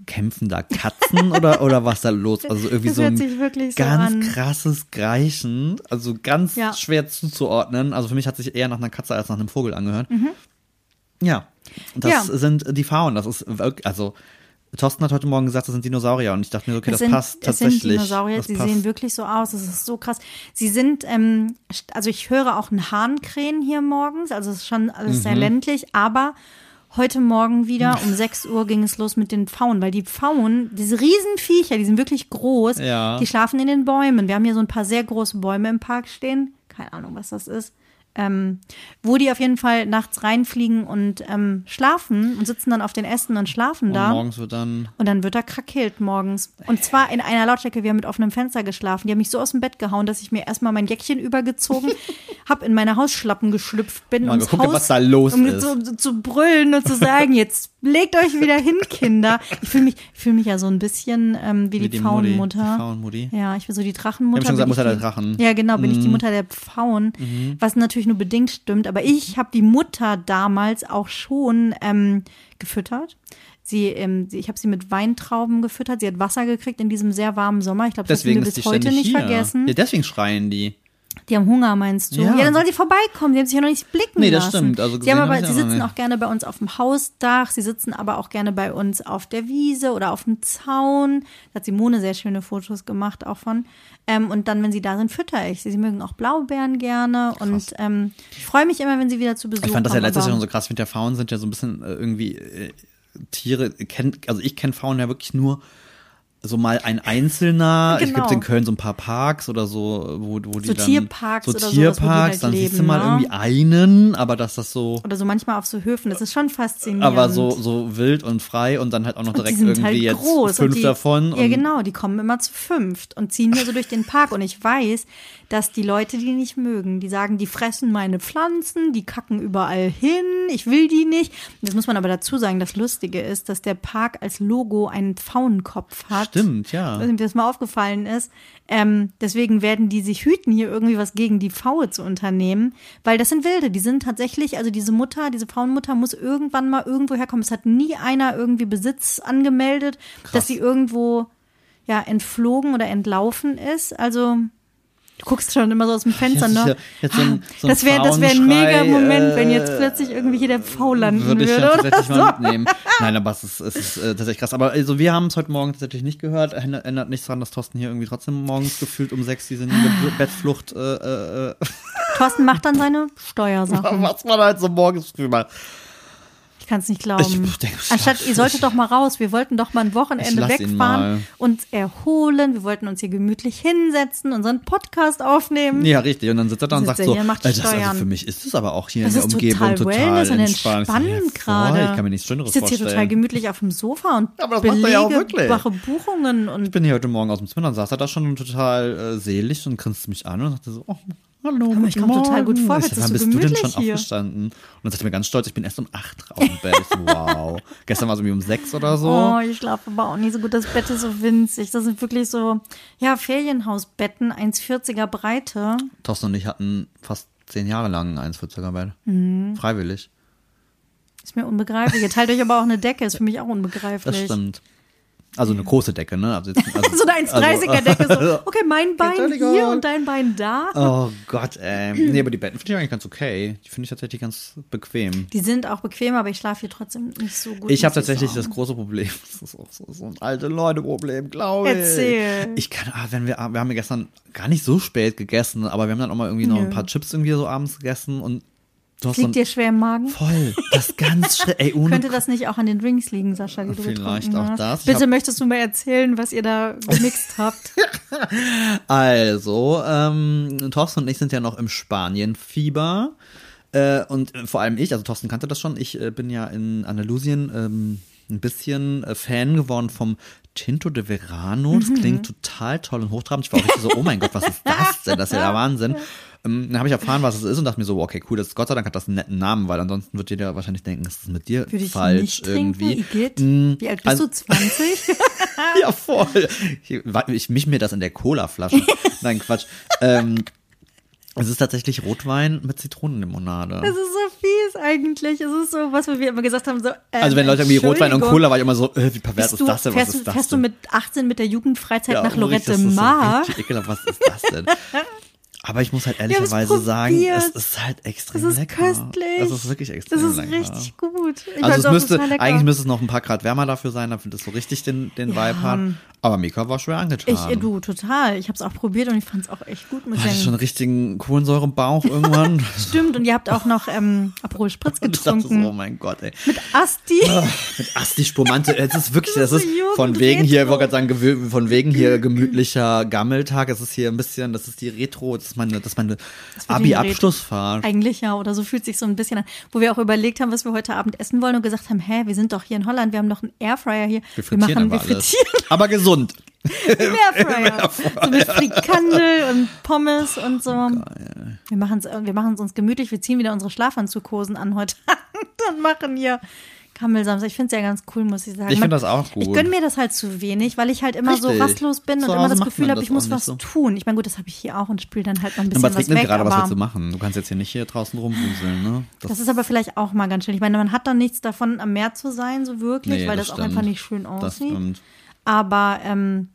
kämpfen da Katzen oder, oder was da los? (laughs) Also irgendwie Das so ein so ganz an. krasses Greichen, also ganz Ja. schwer zuzuordnen. Also für mich hat sich eher nach einer Katze als nach einem Vogel angehört. Mhm. Ja, das Ja. sind die Faunen. Das ist wirklich, also Thorsten hat heute Morgen gesagt, das sind Dinosaurier und ich dachte mir, okay, Es das sind, passt tatsächlich. sind Dinosaurier, das sie passt. sehen wirklich so aus. Das ist so krass. Sie sind, ähm, also ich höre auch einen Hahnkrähen hier morgens. Also es ist schon alles Mhm. sehr ländlich, aber heute Morgen wieder um (laughs) 6 Uhr ging es los mit den Pfauen, weil die Pfauen, diese Riesenviecher, die sind wirklich groß, Ja. die schlafen in den Bäumen. Wir haben hier so ein paar sehr große Bäume im Park stehen. Keine Ahnung, was das ist. Ähm, wo die auf jeden Fall nachts reinfliegen und ähm, schlafen und sitzen dann auf den Ästen und schlafen Und da. morgens wird dann Und dann wird er krakeelt morgens. Und zwar in einer Lautstärke, wir haben mit offenem Fenster geschlafen. Die haben mich so aus dem Bett gehauen, dass ich mir erstmal mein Jäckchen übergezogen, (laughs) hab in meine Hausschlappen geschlüpft bin, Mal geguckt, Haus, was da los um ist. Zu, zu, zu brüllen und zu sagen, jetzt legt euch wieder hin, Kinder. Ich fühle mich, ich fühl mich ja so ein bisschen ähm, wie, wie die, Pfauenmutter. die Pfauenmutti. Ja, ich bin so die Drachenmutter. Haben schon gesagt, ich Mutter der Drachen. Mhm. Ja, genau, bin ich die Mutter der Pfauen, was natürlich nur bedingt stimmt. Aber ich habe die Mutter damals auch schon ähm, gefüttert. Sie, ähm, ich habe sie mit Weintrauben gefüttert. Sie hat Wasser gekriegt in diesem sehr warmen Sommer. Ich glaube, das Deswegen haben wir bis heute nicht hier. vergessen. Ja, deswegen schreien die. Die haben Hunger, meinst du? Ja, Ja. dann sollen sie vorbeikommen. Die haben sich ja noch nicht blicken Nee, das lassen. stimmt. Also sie gesehen haben hab aber, sie sitzen auch gerne bei uns auf dem Hausdach. Sie sitzen aber auch gerne bei uns auf der Wiese oder auf dem Zaun. Da hat Simone sehr schöne Fotos gemacht auch von. Ähm, und dann, wenn sie da sind, fütter ich sie. Sie mögen auch Blaubeeren gerne. Und ähm, ich freue mich immer, wenn sie wieder zu Besuch Ich fand das ja kommen. letztes Jahr schon so krass. Finde ja Pfauen sind ja so ein bisschen äh, irgendwie äh, Tiere. Kenn, also ich kenne Pfauen ja wirklich nur so mal ein einzelner. Es Genau. gibt in Köln so ein paar Parks oder so, wo, wo die So dann Tierparks so oder sowas, die Tierparks, halt dann siehst du leben, mal ne? irgendwie einen, aber dass das so Oder so manchmal auf so Höfen. Das ist schon faszinierend. aber so so wild und frei und dann halt auch noch direkt die sind irgendwie halt jetzt groß. fünf und die, davon Ja, genau, die kommen immer zu fünft und ziehen hier so durch den Park. Und ich weiß, dass die Leute die nicht mögen. Die sagen, die fressen meine Pflanzen, die kacken überall hin, ich will die nicht. Das muss man aber dazu sagen, das Lustige ist, dass der Park als Logo einen Pfauenkopf hat. Stimmt, ja. ob dir das mal aufgefallen ist. Ähm, deswegen werden die sich hüten, hier irgendwie was gegen die Pfaue zu unternehmen, weil das sind Wilde. Die sind tatsächlich, also diese Mutter, diese Frauenmutter muss irgendwann mal irgendwo herkommen. Es hat nie einer irgendwie Besitz angemeldet, dass sie irgendwo ja entflogen oder entlaufen ist. Also du guckst schon immer so aus dem Fenster, Jetzt ne? ja- so ein- so ein das wäre das wär ein mega Moment, wenn jetzt äh, plötzlich irgendwie hier der Pfau landen Würde würde. ja oder so. mal mitnehmen. Nein, aber es ist, es ist äh, tatsächlich krass. Aber also wir haben es heute Morgen tatsächlich nicht gehört. Ändert, nichts daran, dass Thorsten hier irgendwie trotzdem morgens gefühlt um sechs diese Be- (sighs) Bettflucht, äh, äh, äh, Thorsten macht dann seine (laughs) Steuersachen. was man halt so morgens früh macht. Ich kann es nicht glauben. Ich denke, Anstatt, ihr solltet doch mal raus. Wir wollten doch mal ein Wochenende wegfahren, uns erholen. Wir wollten uns hier gemütlich hinsetzen, unseren Podcast aufnehmen. Ja, richtig. Und dann sitzt er da und sagt so, macht also für mich ist es aber auch hier Das in der Umgebung total total, und. Ich entspannend ja, voll, gerade. Ich kann mir nichts Schöneres Ich sitze hier vorstellen. total gemütlich auf dem Sofa und Aber das er ja auch belege wirklich. wache Buchungen und Ich bin hier heute Morgen aus dem Zimmer, dann saß er da schon total äh, selig und grinste mich an und sagte so, oh, hallo, Aber ich guten komm total gut Ich sag, ist wann so bist du denn schon hier. aufgestanden? Und dann sagte er mir ganz stolz, ich bin erst um acht raus im Bett. Wow. (laughs) Gestern war es irgendwie um sechs oder so. Oh, ich schlafe aber auch nicht so gut. Das Bett ist so winzig. Das sind wirklich so, ja, Ferienhausbetten, 1,40er Breite. Thorsten und ich hatten fast zehn Jahre lang ein 1,40er Bett. Mhm. Freiwillig. Ist mir unbegreiflich. Ihr teilt euch aber auch eine Decke. Ist für mich auch unbegreiflich. Das stimmt. Also eine große Decke, ne? Also jetzt, (laughs) also, So eine 1,30er Decke. So, okay, mein Bein hier und dein Bein da. Oh Gott, ey. Nee, aber die Betten finde ich eigentlich ganz okay. Die finde ich tatsächlich ganz bequem. Die sind auch bequem, aber ich schlafe hier trotzdem nicht so gut. Ich habe tatsächlich sagen. das große Problem. (laughs) Das ist auch so, so ein alte Leute-Problem, glaube ich. Erzähl. Ich kann, ah, wenn wir, wir haben ja gestern gar nicht so spät gegessen, aber wir haben dann auch mal irgendwie noch Nö. ein paar Chips irgendwie so abends gegessen und du so Liegt ein, dir schwer im Magen? voll, das ganz. (laughs) Ey, ohne Könnte das nicht auch an den Drinks liegen, Sascha, die du Vielleicht auch hast? das. Bitte möchtest du mir erzählen, was ihr da gemixt (laughs) habt? Also, ähm, Thorsten und ich sind ja noch im Spanienfieber. Äh, und vor allem ich, also Thorsten kannte das schon, ich äh, bin ja in Andalusien ähm, ein bisschen äh, Fan geworden vom Tinto de Verano. Das klingt total toll und hochtrabend. Ich war auch richtig so, oh mein Gott, was ist das denn? Das ist ja der (laughs) Wahnsinn. Ähm, dann habe ich erfahren, was es ist und dachte mir so, okay, cool, das Gott sei Dank hat das einen netten Namen, weil ansonsten wird jeder wahrscheinlich denken, das ist mit dir Würde ich falsch nicht trinken, irgendwie. Igitt? Mm, Wie alt bist also- du? (laughs) 20? Ja, voll. Ich, ich misch mir das in der Cola-Flasche. (laughs) Nein, Quatsch. Ähm, es ist tatsächlich Rotwein mit Zitronenlimonade. Das ist so fies eigentlich. Es ist so, was wir immer gesagt haben, so. Ähm, Also wenn Leute irgendwie Rotwein und Cola, war ich immer so, äh, wie pervers ist du, das denn? Was fährst, ist du, das fährst du mit 18 mit der Jugendfreizeit nach wirklich, Lorette ist so Mar? ekelhaft. Was ist das denn? (laughs) Aber ich muss halt ehrlicherweise sagen, es ist halt extrem Das ist lecker. köstlich. Es ist wirklich extrem Das ist lecker. richtig gut. Ich also es müsste, lecker. eigentlich müsste es noch ein paar Grad wärmer dafür sein, damit es so richtig den, den Ja. Vibe hat. Aber Mika war schwer angetan. Ich, du, total. Ich habe es auch probiert und ich fand es auch echt gut. Muss ich Hatte schon einen richtigen Kohlensäure im Bauch irgendwann. (laughs) Stimmt. Und ihr habt auch noch ähm, Aperol Spritz (laughs) dachte so, getrunken. oh mein Gott, ey. Mit Asti. Mit Asti Spumante, es ist wirklich, das Das ist ist so von wegen hier, ich wollte gerade sagen, von wegen hier gemütlicher Gammeltag. Es ist hier ein bisschen, das ist die Retro, das ist meine, das ist meine Abi-Abschlussfahrt. Eigentlich ja, oder so fühlt sich so ein bisschen an. Wo wir auch überlegt haben, was wir heute Abend essen wollen und gesagt haben, hä, wir sind doch hier in Holland, wir haben doch einen Airfryer hier. Wir frittieren machen, aber wir alles. frittieren Aber gesund. (laughs) im Airfryer. so mit Frikandel und Pommes und so. Wir machen es wir machen's uns gemütlich, wir ziehen wieder unsere Schlafanzughosen an heute (laughs) Abend und machen hier Kammelsamstag. Ich finde es ja ganz cool, muss ich sagen. Ich finde das auch gut. Ich gönne mir das halt zu wenig, weil ich halt immer so Richtig. rastlos bin Zu und immer Hause das macht Gefühl man habe, das ich muss auch nicht was so. tun. Ich meine, gut, das habe ich hier auch und spüle dann halt noch ein bisschen Aber es was regnet weg. gerade, was aber willst du machen? Du kannst jetzt hier nicht hier draußen rumwuseln, ne? das ist aber vielleicht auch mal ganz schön. Ich meine, man hat dann nichts davon, am Meer zu sein, so wirklich, Nee, weil das das, auch stimmt. einfach nicht schön das aussieht. stimmt. Aber ähm,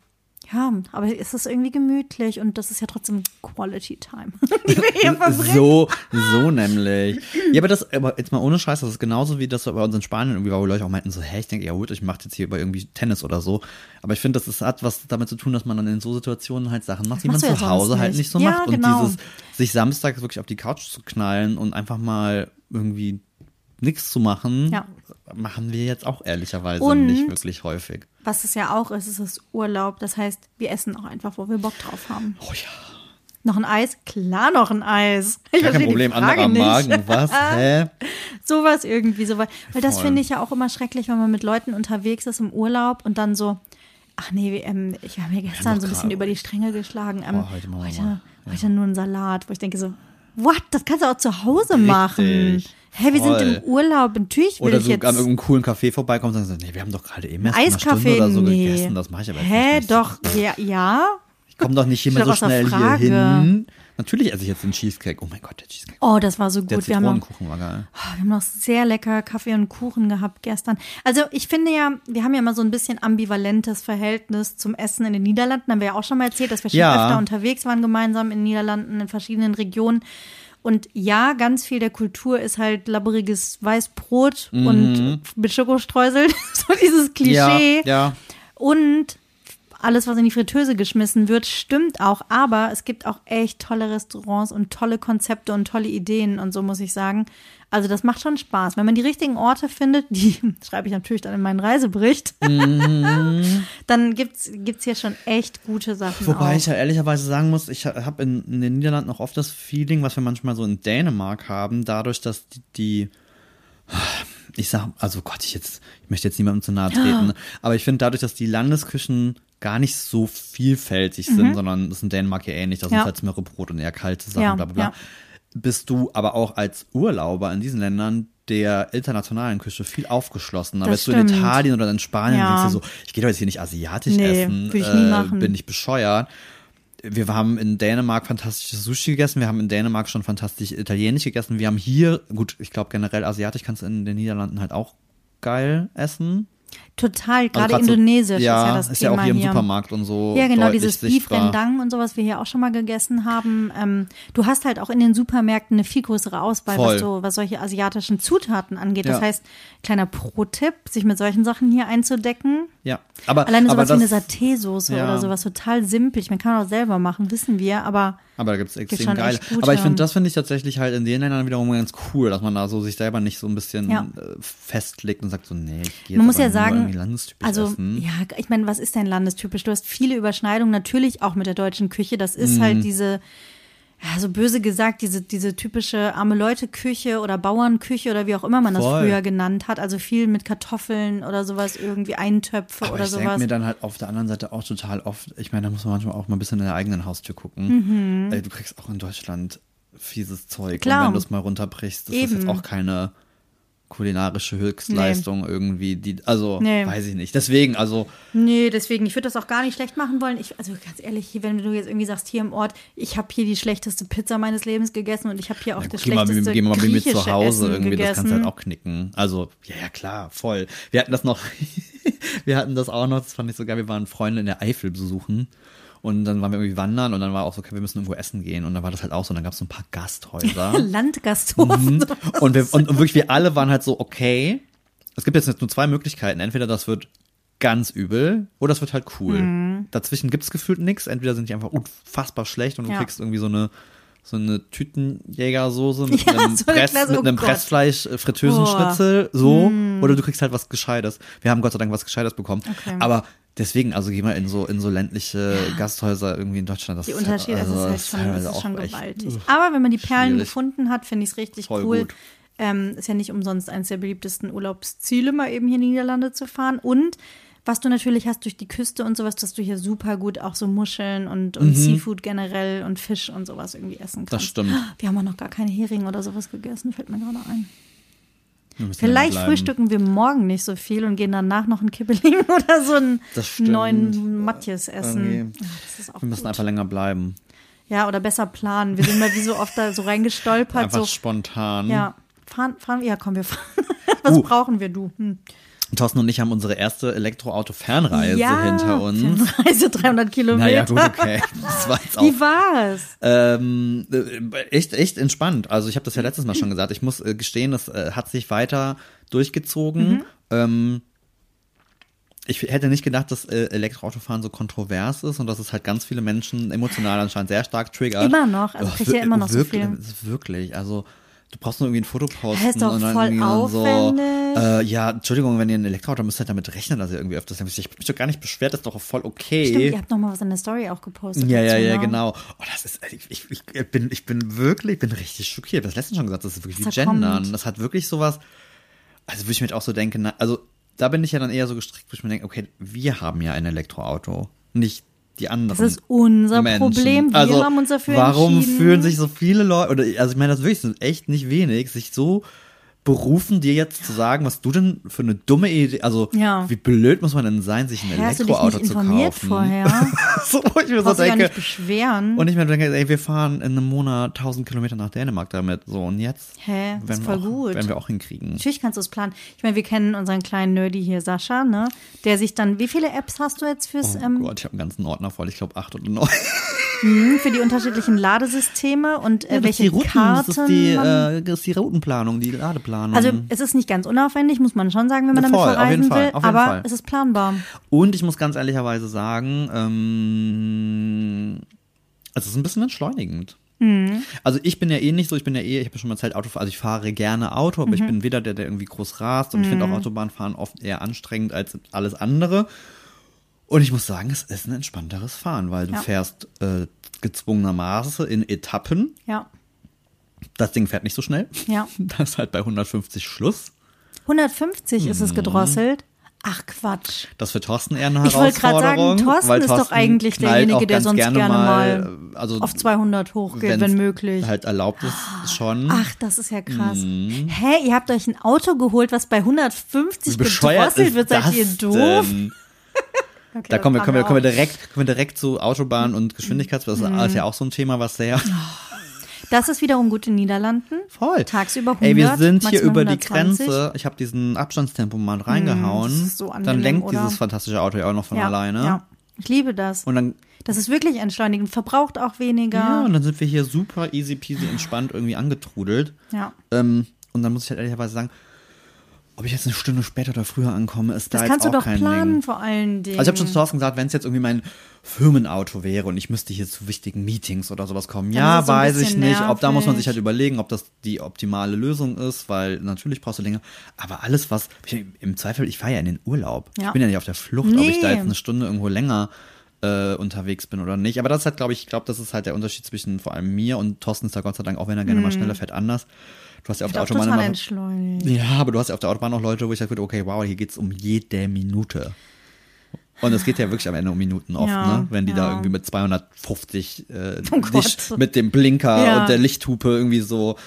ja, aber es ist irgendwie gemütlich und das ist ja trotzdem Quality Time, (laughs) die wir hier verbringen. So, so nämlich. Ja, aber das, aber jetzt mal ohne Scheiß, das ist genauso wie das bei uns in Spanien irgendwie war, wo Leute auch meinten so, hä, ich denke, ja gut, ich mache jetzt hier über irgendwie Tennis oder so. Aber ich finde, das ist, hat was damit zu tun, dass man dann in so Situationen halt Sachen macht, die man zu ja sonst Hause halt nicht. nicht so Ja, macht. Und genau. dieses, sich samstags wirklich auf die Couch zu knallen und einfach mal irgendwie nichts zu machen, Ja. machen wir jetzt auch ehrlicherweise Und- nicht wirklich häufig. Was es ja auch ist, ist es Urlaub. Das heißt, wir essen auch einfach, wo wir Bock drauf haben. Oh ja. Noch ein Eis? Klar, noch ein Eis. Ich Gar kein Problem, anderer nicht. Magen, was? (laughs) Hä? Sowas irgendwie, so Weil das finde ich ja auch immer schrecklich, wenn man mit Leuten unterwegs ist im Urlaub und dann so, ach nee, ähm, ich habe mir gestern so ein bisschen über die Stränge geschlagen. Ähm, Oh, heute heute, mal. heute nur ein Salat, wo ich denke so, what? Das kannst du auch zu Hause machen. Hä, wir sind Voll. im Urlaub. Natürlich will Oder ich du jetzt an irgendeinem coolen Café vorbeikommst und sagst, nee, wir haben doch gerade eben erst eine Stunde Eiskaffee, oder so nee. gegessen. Das mache ich aber jetzt Hä, nicht. doch, ja, ja. Ich komme doch nicht hier mehr so schnell hier hin. Natürlich esse ich jetzt den Cheesecake. Oh mein Gott, der Cheesecake. Oh, das war so Der gut. Wir haben, noch, Zitronenkuchen war geil. oh, wir haben noch sehr lecker Kaffee und Kuchen gehabt gestern. Also ich finde ja, wir haben ja immer so ein bisschen ambivalentes Verhältnis zum Essen in den Niederlanden. Haben wir ja auch schon mal erzählt, dass wir schon Ja. öfter unterwegs waren gemeinsam in den Niederlanden, in verschiedenen Regionen. Und ja, ganz viel der Kultur ist halt labberiges Weißbrot und mit Schokostreusel. (laughs) so dieses Klischee. Mhm. Ja, ja. Und alles, was in die Fritteuse geschmissen wird, stimmt auch. Aber es gibt auch echt tolle Restaurants und tolle Konzepte und tolle Ideen und so, muss ich sagen. Also das macht schon Spaß. Wenn man die richtigen Orte findet, die (laughs) schreibe ich natürlich dann in meinen Reisebericht, Mhm. (laughs) dann gibt's gibt's hier schon echt gute Sachen. Wobei auch. ich ja ehrlicherweise sagen muss, ich habe in, in den Niederlanden auch oft das Feeling, was wir manchmal so in Dänemark haben, dadurch, dass die, die ich sag, also Gott, ich jetzt, ich möchte jetzt niemandem zu nahe (gasps) treten, aber ich finde dadurch, dass die Landesküchen gar nicht so vielfältig sind, sondern das ist in Dänemark ja ähnlich, da sind Mhm. Ja. halt mehr Brot und eher kalte Sachen, Ja, bla bla bla. ja. Bist du aber auch als Urlauber in diesen Ländern der internationalen Küche viel aufgeschlossener. Das Weißt du, in. Italien oder in Spanien Ja. denkst du so, ich gehe doch jetzt hier nicht asiatisch Nee, essen, ich äh, bin ich bescheuert. Wir haben in Dänemark fantastisches Sushi gegessen, wir haben in Dänemark schon fantastisch italienisch gegessen. Wir haben hier, gut, ich glaube generell asiatisch kannst du in den Niederlanden halt auch geil essen. Total, Also gerade grad so- indonesisch ja, ist ja das ist Thema ja auch hier im hier. Supermarkt und so. Ja, genau, dieses Beef. Rendang und so, was wir hier auch schon mal gegessen haben. Ähm, du hast halt auch in den Supermärkten eine viel größere Auswahl, Voll. was, so, was solche asiatischen Zutaten angeht. Das Ja. heißt, kleiner Pro-Tipp, sich mit solchen Sachen hier einzudecken. Ja, aber Alleine aber sowas wie eine das, Saté-Soße Ja. oder sowas total simpel. Ich meine, kann man auch selber machen, wissen wir, aber Aber da gibt's extrem geile. Aber ich finde, das finde ich tatsächlich halt in den Ländern wiederum ganz cool, dass man da so sich selber nicht so ein bisschen Ja. äh, festlegt und sagt so, nee, ich gehe man muss ja sagen, irgendwie landestypisch also essen. ja, ich meine, was ist denn landestypisch? Du hast viele Überschneidungen, natürlich auch mit der deutschen Küche. Das ist Mhm. halt diese, ja, so böse gesagt, diese, diese typische arme Leute-Küche oder Bauernküche oder wie auch immer man das Voll. früher genannt hat. Also viel mit Kartoffeln oder sowas, irgendwie Eintöpfe Aber oder ich denke sowas. mir dann halt auf der anderen Seite auch total oft, ich meine, da muss man manchmal auch mal ein bisschen in der eigenen Haustür gucken. Ey, du kriegst auch in Deutschland fieses Zeug. Mhm. Klar. Und wenn du es mal runterbrichst, das ist Eben. jetzt auch keine kulinarische Höchstleistung irgendwie, die, also, Nee. weiß ich nicht. Deswegen, also, Nee, deswegen, ich würde das auch gar nicht schlecht machen wollen. Ich, also ganz ehrlich, wenn du jetzt irgendwie sagst, hier im Ort, ich habe hier die schlechteste Pizza meines Lebens gegessen und ich habe hier auch das geh mal, schlechteste geh mal mir zu Hause Essen irgendwie, das gegessen. kannst du halt auch knicken. Also, ja, ja, klar, voll. Wir hatten das noch, (laughs) wir hatten das auch noch, das fand ich so geil, wir waren Freunde in der Eifel besuchen. Und dann waren wir irgendwie wandern und dann war auch so, okay, wir müssen irgendwo essen gehen. Und dann war das halt auch so, und dann gab es so ein paar Gasthäuser. (laughs) Landgasthofen. Mhm. (laughs) und, wir, und, und wirklich, wir alle waren halt so, okay, es gibt jetzt nur zwei Möglichkeiten. Entweder das wird ganz übel oder es wird halt cool. Mhm. Dazwischen gibt's gefühlt nichts. Entweder sind die einfach unfassbar schlecht und du Ja. kriegst irgendwie so eine so eine Tütenjägersoße mit (laughs) Ja, einem, so eine Press, Klasse, mit oh einem Gott. Pressfleisch äh, Fritteusenschnitzel so oder du kriegst halt was Gescheites. Wir haben Gott sei Dank was Gescheites bekommen. Okay. Aber deswegen, also geh mal in so in so ländliche Gasthäuser irgendwie in Deutschland. Das Die ist Unterschiede, halt, also, das ist halt schon, das teilweise ist schon echt, gewaltig. uff. Aber wenn man die Perlen schwierig. gefunden hat, finde ich es richtig Voll cool. gut. Ähm, ist ja nicht umsonst eines der beliebtesten Urlaubsziele, mal eben hier in die Niederlande zu fahren. Und was du natürlich hast durch die Küste und sowas, dass du hier super gut auch so Muscheln und, und Seafood generell und Fisch und sowas irgendwie essen kannst. Mhm. Das stimmt. Wir haben auch noch gar keine Hering oder sowas gegessen, fällt mir gerade ein. Vielleicht frühstücken wir morgen nicht so viel und gehen danach noch einen Kibbeling (laughs) oder so einen neuen Matjes essen. Auch Wir müssen gut. einfach länger bleiben. Ja, oder besser planen. Wir sind mal wie so oft da so reingestolpert. Einfach so, spontan. ja, fahren, fahren wir, ja, komm, wir fahren. (laughs) Was Uh. brauchen wir, du? Hm. Thorsten und ich haben unsere erste Elektroauto-Fernreise hinter uns. Reise 300 (laughs) Kilometer. Naja, gut, okay. Das war jetzt auch Wie war's? ähm, äh, echt, echt entspannt. Also ich habe das ja letztes Mal schon gesagt. Ich muss äh, gestehen, das äh, hat sich weiter durchgezogen. Mhm. Ähm, ich hätte nicht gedacht, dass äh, Elektroautofahren so kontrovers ist und dass es halt ganz viele Menschen emotional anscheinend sehr stark triggert. Immer noch, also Oh, krieg ich ja immer noch so wirklich, viel. es ist Wirklich, also du brauchst nur irgendwie ein Foto posten Hä, ist doch und dann voll aufwendig. so, äh, ja, Entschuldigung, wenn ihr ein Elektroauto müsst ihr halt damit rechnen, dass ihr irgendwie öfters ich hab mich doch gar nicht beschwert, das ist doch voll okay. Stimmt, ihr habt noch mal was in der Story auch gepostet. Ja, ja, ja, ne? genau. Oh, das ist, ich, ich, ich bin, ich bin wirklich, ich bin richtig schockiert. Das letzten schon gesagt, das ist wirklich wie Was da Gendern. Das hat wirklich sowas, also würde ich mir auch so denken, na, also da bin ich ja dann eher so gestrickt, wo ich mir denke, okay, wir haben ja ein Elektroauto, nicht die anderen. Das ist unser Menschen. Problem. Wir also, haben uns dafür Warum entschieden. fühlen sich so viele Leute, oder also ich meine, das wirklich sind echt nicht wenig, sich so berufen, dir jetzt zu sagen, was du denn für eine dumme Idee, also Ja. wie blöd muss man denn sein, sich ein Hä, Elektroauto zu informiert kaufen? vorher? (laughs) so, ich mir so du ja denke, nicht beschweren. und ich mir denke, ey, wir fahren in einem Monat 1000 Kilometer nach Dänemark damit. So, und jetzt Hä, werden, wir voll auch, gut. werden wir auch hinkriegen. Natürlich kannst du es planen. Ich meine, wir kennen unseren kleinen Nerdy hier, Sascha, ne? Der sich dann, wie viele Apps hast du jetzt fürs, Oh ähm, Gott, ich habe einen ganzen Ordner voll. Ich glaube acht oder neun. Hm, für die unterschiedlichen Ladesysteme und äh, Ja, welche die Routen, Karten das ist die, äh, das ist die Routenplanung, die Ladeplanung. Also es ist nicht ganz unaufwendig, muss man schon sagen, wenn man damit Voll, auf verreisen jeden Fall, will, aber Fall. es ist planbar. Und ich muss ganz ehrlicherweise sagen, ähm, es ist ein bisschen entschleunigend. Mhm. Also ich bin ja eh nicht so, ich bin ja eh, ich habe ja schon mal Zeit Auto, also ich fahre gerne Auto, aber ich Mhm. bin weder der, der irgendwie groß rast und ich finde auch Autobahnfahren oft eher anstrengend als alles andere. Und ich muss sagen, es ist ein entspannteres Fahren, weil du Ja. fährst äh, gezwungenermaßen in Etappen. Ja, Das Ding fährt nicht so schnell. ja. (laughs) Das ist halt bei 150 Schluss. 150 ist Mhm. es gedrosselt. Ach Quatsch. Das ist für Thorsten eher eine Ich wollte gerade Herausforderung. sagen, Thorsten ist doch Thorsten eigentlich knallt derjenige, der sonst gerne mal äh, also Auf 200 hochgeht, wenn möglich. Halt erlaubt ist schon. Ach, das ist ja krass. Mhm. Hä, ihr habt euch ein Auto geholt, was bei 150 Wie bescheuert gedrosselt ist wird, seid ihr doof? Denn? Okay, Da kommen wir, kommen wir, kommen wir direkt, kommen wir direkt zu Autobahn und Geschwindigkeits. Das Mhm. ist ja auch so ein Thema, was sehr (laughs) Das ist wiederum gut in Niederlanden. voll. Tagsüber 100, Ey, wir sind hier über die 120. Grenze. Ich habe diesen Abstandstempo mal reingehauen. das ist so dann angenehm, lenkt oder? dieses fantastische Auto ja auch noch von Ja, alleine. ja. Ich liebe das. Und dann Das ist wirklich entschleunigend, verbraucht auch weniger. ja, und dann sind wir hier super easy peasy entspannt irgendwie angetrudelt. Ja. Ähm, und dann muss ich halt ehrlicherweise sagen, ob ich jetzt eine Stunde später oder früher ankomme, ist Das da kannst jetzt du auch doch kein planen Ding. vor allen Dingen. Also ich habe schon zu Thorsten gesagt, wenn es jetzt irgendwie mein Firmenauto wäre und ich müsste hier zu wichtigen Meetings oder sowas kommen, Dann ja, weiß ich nicht. Ob da muss man sich halt überlegen, ob das die optimale Lösung ist, weil natürlich brauchst du länger. Aber alles, was ich, im Zweifel, ich fahre ja in den Urlaub. Ja. Ich bin ja nicht auf der Flucht, ob ich da Nee. jetzt eine Stunde irgendwo länger äh, unterwegs bin oder nicht. Aber das ist halt, glaube ich, ich glaube, das ist halt der Unterschied zwischen vor allem mir und Thorsten ist da Gott sei Dank, auch wenn er gerne mal schneller fährt, anders. Du hast ja auf der Autobahn total entschleunigt. Ja, aber du hast ja auf der Autobahn auch Leute, wo ich sage, okay, wow, hier geht's um jede Minute. Und es geht ja wirklich am Ende um Minuten oft, Ja, ne? Wenn die da ja. irgendwie mit 250 äh, (laughs) Oh. Licht, mit dem Blinker Ja. und der Lichthupe irgendwie so.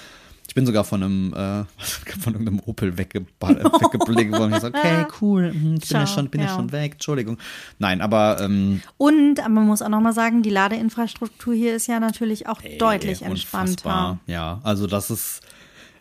Ich bin sogar von einem äh, (laughs) von irgendeinem Opel (laughs) weggeblinkt worden. Ich so, okay, cool, hm, ich bin ja Ciao, schon, bin ja. schon weg, Entschuldigung. Nein, aber ähm, Und, aber man muss auch nochmal sagen, die Ladeinfrastruktur hier ist ja natürlich auch ey, deutlich entspannter. unfassbar. Ja, also das ist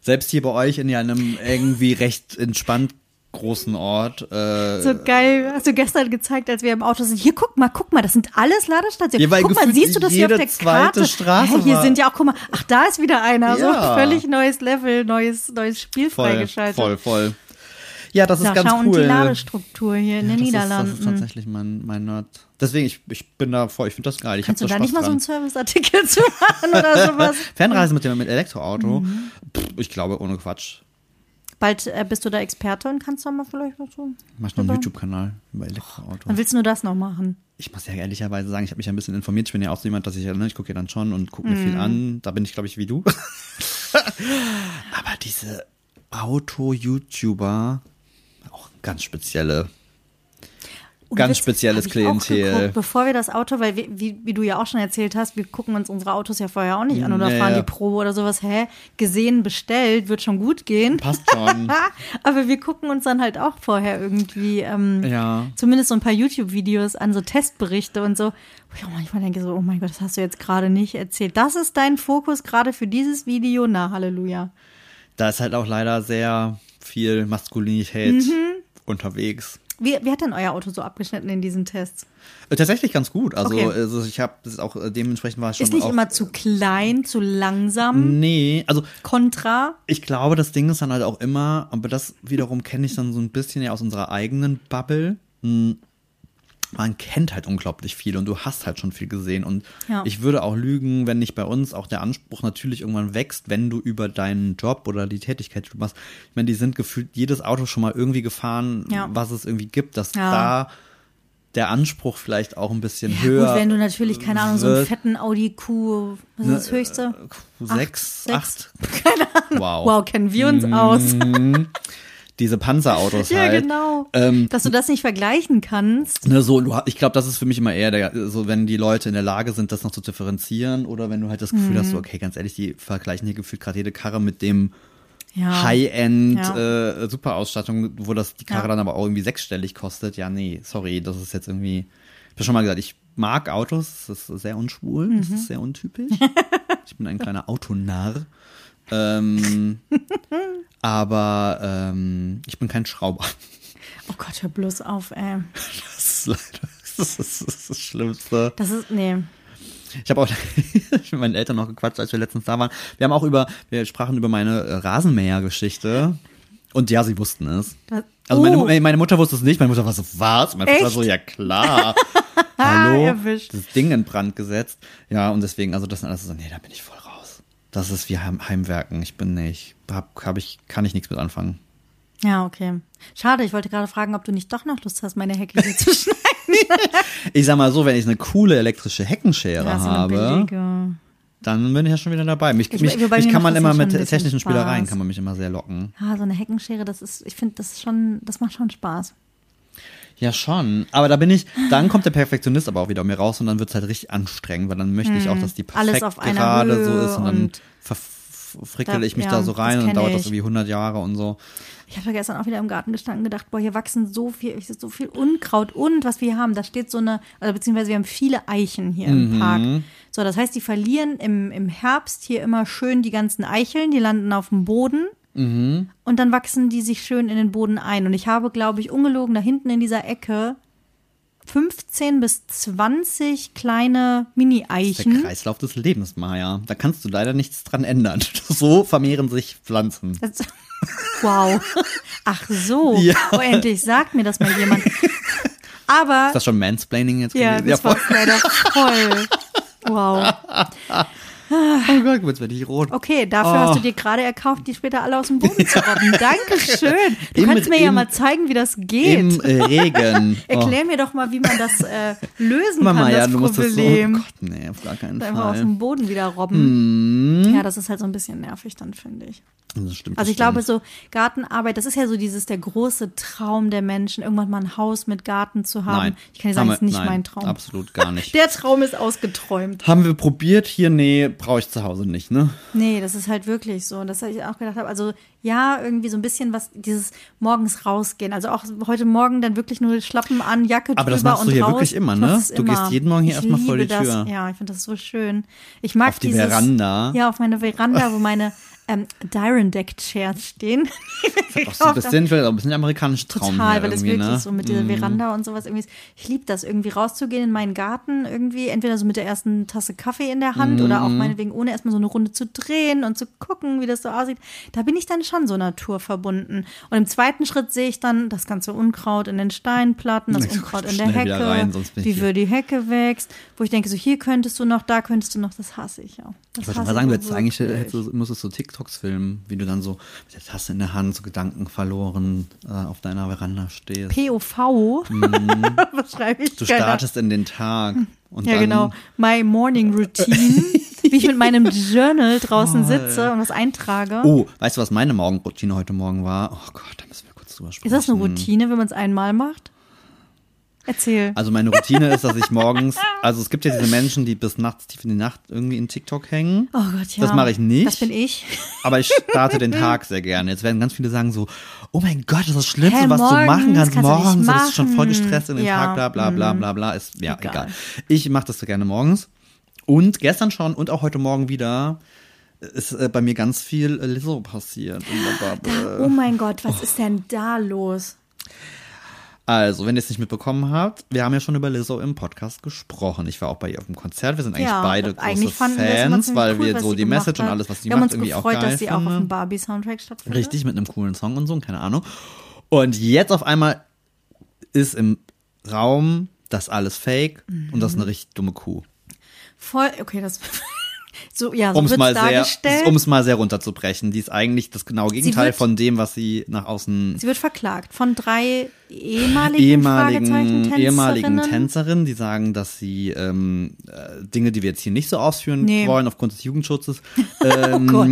selbst hier bei euch in ja einem irgendwie recht entspannt großen Ort. Äh, So geil, hast du gestern gezeigt, als wir im Auto sind. Hier, guck mal, guck mal, das sind alles Ladestationen. Ja, weil guck mal, siehst du das hier auf der Karte? Straße Hä, hier war- sind ja auch, guck mal, ach, da ist wieder einer. Ja. So völlig neues Level, neues, neues Spiel voll, freigeschaltet. voll, voll. Ja, das ist Ja, ganz schau, cool. und die Ladestruktur hier in Ja, den das Niederlanden. Ist, das ist tatsächlich mein, mein Nerd. Deswegen, ich, ich bin da voll, ich finde das geil. Ich Kannst du da Spaß nicht mal so dran. einen Serviceartikel (laughs) zu machen oder (laughs) sowas? Fernreise mit dem mit Elektroauto? Mhm. Pff, ich glaube, ohne Quatsch. Bald äh, bist du da Experte und kannst da mal vielleicht was so. Mach noch einen. YouTube-Kanal über Elektroauto. Dann willst du nur das noch machen. Ich muss ja ehrlicherweise sagen, ich habe mich ja ein bisschen informiert. Ich bin ja auch so jemand, dass ich, ne, ich gucke ja dann schon und gucke mir Mhm. viel an. Da bin ich, glaube ich, wie du. (laughs) Aber diese Auto-YouTuber, auch ganz spezielle Ganz spezielles Klientel. geguckt, bevor wir das Auto, weil wir, wie, wie du ja auch schon erzählt hast, wir gucken uns unsere Autos ja vorher auch nicht an oder Ja, fahren ja. die Probe oder sowas. Hä? Gesehen, bestellt, wird schon gut gehen. Passt schon. (laughs) Aber wir gucken uns dann halt auch vorher irgendwie ähm, ja. zumindest so ein paar YouTube-Videos an, so Testberichte und so. Wo ich auch manchmal denke so, oh mein Gott, das hast du jetzt gerade nicht erzählt. Das ist dein Fokus gerade für dieses Video. Na, Halleluja. Da ist halt auch leider sehr viel Maskulinität Mhm. unterwegs. Wie, wie hat denn euer Auto so abgeschnitten in diesen Tests? Äh, Tatsächlich ganz gut. Also, Okay. also ich habe das ist auch äh, dementsprechend war es schon Ist nicht immer zu klein, zu langsam, Nee, also kontra. ich glaube, das Ding ist dann halt auch immer, aber das wiederum kenne ich dann so ein bisschen ja aus unserer eigenen Bubble. Hm, Man kennt halt unglaublich viel und du hast halt schon viel gesehen. Und Ja. ich würde auch lügen, wenn nicht bei uns auch der Anspruch natürlich irgendwann wächst, wenn du über deinen Job oder die Tätigkeit, die du machst, ich meine, die sind gefühlt jedes Auto schon mal irgendwie gefahren, Ja. was es irgendwie gibt, dass Ja. da der Anspruch vielleicht auch ein bisschen Ja, höher. gut, wenn du natürlich, keine Ahnung, so einen fetten Audi Q, was ist das höchste? Sechs, Acht, acht. (laughs) Keine Ahnung. Wow. Wow, kennen wir uns aus. Diese Panzerautos Ja, halt. genau. Ähm, Dass du das nicht vergleichen kannst. Ne, so, ich glaube, das ist für mich immer eher der, so, wenn die Leute in der Lage sind, das noch zu differenzieren oder wenn du halt das Gefühl Mhm. hast, so, okay, ganz ehrlich, die vergleichen hier gefühlt gerade jede Karre mit dem Ja. High-End Ja. äh, Superausstattung, wo das die Karre Ja. dann aber auch irgendwie sechsstellig kostet. Ja, nee, sorry, das ist jetzt irgendwie. Ich habe schon mal gesagt, ich mag Autos, das ist sehr unschwul, das Mhm. ist sehr untypisch. (laughs) ich bin ein kleiner Autonarr. Ähm, (laughs) aber ähm, ich bin kein Schrauber. Oh Gott, hör bloß auf, ey. Das ist leider (laughs) das, ist, das, ist das Schlimmste. Das ist, nee. Ich habe auch (laughs) mit meinen Eltern noch gequatscht, als wir letztens da waren. Wir haben auch über, wir sprachen über meine äh, Rasenmäher-Geschichte. Und ja, sie wussten es. Was? Also Oh. meine, meine Mutter wusste es nicht. Meine Mutter war so, was? Mein Vater so, ja klar. Hallo? Erwischt. Das Ding in Brand gesetzt. Ja, und deswegen, also das sind alles so, nee, da bin ich voll. Das ist wie Heim Heimwerken. Ich bin nicht, hab, hab ich, kann ich nichts mit anfangen. Ja, okay. Schade, ich wollte gerade fragen, ob du nicht doch noch Lust hast, meine Hecke hier zu (laughs) schneiden. Ich sag mal so, wenn ich eine coole elektrische Heckenschere Ja, so habe, billige. dann bin ich ja schon wieder dabei. Mich, Ich- mich, mich kann man immer ja mit technischen Spielereien, kann man mich immer sehr locken. Ah, so eine Heckenschere, das ist, ich finde, das ist schon, das macht schon Spaß. Ja, schon. Aber da bin ich, dann kommt der Perfektionist aber auch wieder um mir raus und dann wird's halt richtig anstrengend, weil dann möchte ich auch, dass die. Alles perfekt gerade so Höhe ist und dann und verfrickel da- ich mich ja, da so rein das und dauert das ich. irgendwie 100 Jahre und so. Ich habe ja gestern auch wieder im Garten gestanden und gedacht, boah, hier wachsen so viel, so viel Unkraut und was wir hier haben, da steht so eine, also beziehungsweise wir haben viele Eichen hier Mhm. im Park. So, das heißt, die verlieren im, im Herbst hier immer schön die ganzen Eicheln, die landen auf dem Boden. Mhm. Und dann wachsen die sich schön in den Boden ein. Und ich habe, glaube ich, ungelogen da hinten in dieser Ecke 15 bis 20 kleine Der Mini-Eichen. Kreislauf des Lebens, Maja. Da kannst du leider nichts dran ändern. (laughs) So vermehren sich Pflanzen. Das- (laughs) Wow. Ach so. (laughs) Ja. Oh, endlich sagt mir das mal jemand. Aber Ist das schon Mansplaining jetzt Ja, gewesen? das war leider voll. Wow. Oh Gott, jetzt werde ich rot. Okay, dafür Oh. hast du dir gerade erkauft, die später alle aus dem Boden zu robben. (laughs) Dankeschön. Du Im- kannst mir ja im- mal zeigen, wie das geht. Im äh, Regen. (laughs) Erklär mir doch mal, wie man das äh, lösen oh. Mama, kann, ja, das du musst das so. Oh Problem. Gott, nee, auf gar keinen Einfach aus Fall. dem Boden wieder robben. Mhm. Ja, das ist halt so ein bisschen nervig dann, finde ich. Das stimmt, Also ich glaube, stimmt. so Gartenarbeit, das ist ja so dieses der große Traum der Menschen, irgendwann mal ein Haus mit Garten zu haben. Nein. Ich kann dir sagen, das ist nicht nein, mein Traum. Absolut gar nicht. (laughs) Der Traum ist ausgeträumt. Haben wir probiert hier? Nee, brauche ich zu Hause nicht, ne? Nee, das ist halt wirklich so. Das habe ich auch gedacht habe. Also ja, irgendwie so ein bisschen was, dieses morgens rausgehen. Also auch heute Morgen dann wirklich nur Schlappen an, Jacke Aber das drüber machst du und hier raus. wirklich immer, ne? das Du gehst jeden Morgen hier Ich erstmal vor die das. Tür. Ja, ich finde das so schön. Ich mag Auf die dieses, Veranda. Ja, auf meine Veranda, wo meine (laughs) ähm, Diron Deck Chairs stehen. (laughs) Auch so ein bisschen, ich will auch ein bisschen der amerikanische Traum Total, weil es wirklich ne? so mit dieser Veranda und sowas irgendwie ist. Ich liebe das, irgendwie rauszugehen in meinen Garten, irgendwie entweder so mit der ersten Tasse Kaffee in der Hand oder auch Mhm. meinetwegen ohne erstmal so eine Runde zu drehen und zu gucken, wie das so aussieht. Da bin ich dann schon so naturverbunden. Und im zweiten Schritt sehe ich dann das ganze Unkraut in den Steinplatten, das (laughs) Ich Unkraut in der Hecke, rein, wie wir die Hecke wächst, wo ich denke, so hier könntest du noch, da könntest du noch, das hasse ich auch. Das Ich wollte mal sagen, du hättest eigentlich hättest, du- musstest so TikToks filmen, wie du dann so mit der Tasse in der Hand, so Gedanken verloren äh, auf deiner Veranda stehst. POV? Was (laughs) schreibe ich? Mhm. du Keine startest in den Tag. Und Ja, dann, genau. My Morning Routine. (laughs) wie ich mit meinem Journal draußen sitze und was eintrage. Oh, weißt du, was meine Morgenroutine heute Morgen war? Oh Gott, da müssen wir kurz drüber sprechen. Ist das eine Routine, wenn man es einmal macht? Erzähl. Also meine Routine ist, dass ich morgens, also es gibt ja diese Menschen, die bis nachts tief in die Nacht irgendwie in TikTok hängen. oh Gott, ja. Das mache ich nicht. Das bin ich. Aber ich starte den Tag sehr gerne. Jetzt werden ganz viele sagen so, oh mein Gott, das ist das Schlimmste, Hä, was du machen morgens kannst. kannst du nicht morgens, du bist schon voll machen. gestresst in den Ja, Tag, bla bla bla bla bla. Ist ja Egal. egal. Ich mache das so gerne morgens. Und gestern schon und auch heute Morgen wieder ist äh, bei mir ganz viel Lizzo passiert. Bubble. Oh mein Gott, was ist denn da los? Also, wenn ihr es nicht mitbekommen habt, wir haben ja schon über Lizzo im Podcast gesprochen. Ich war auch bei ihr auf dem Konzert. Wir sind eigentlich ja, beide große eigentlich Fans, weil cool, wir so die Message und alles, was sie wir haben macht, irgendwie auch gefreut, geil dass sie auch auf finde. dem Barbie-Soundtrack stattfindet. Richtig, mit einem coolen Song und so, keine Ahnung. Und jetzt auf einmal ist im Raum das alles fake und das ist Mhm. eine richtig dumme Kuh. Voll, okay, das. (laughs) so, ja, so Um es mal sehr, um es mal sehr runterzubrechen. Die ist eigentlich das genaue Gegenteil wird- von dem, was sie nach außen Sie wird verklagt von drei ehemaligen, ehemaligen, Fragezeichen ehemaligen Tänzerinnen. Tänzerinnen, die sagen, dass sie ähm, äh, Dinge, die wir jetzt hier nicht so ausführen Nee. wollen, aufgrund des Jugendschutzes, (laughs) ähm, Gott.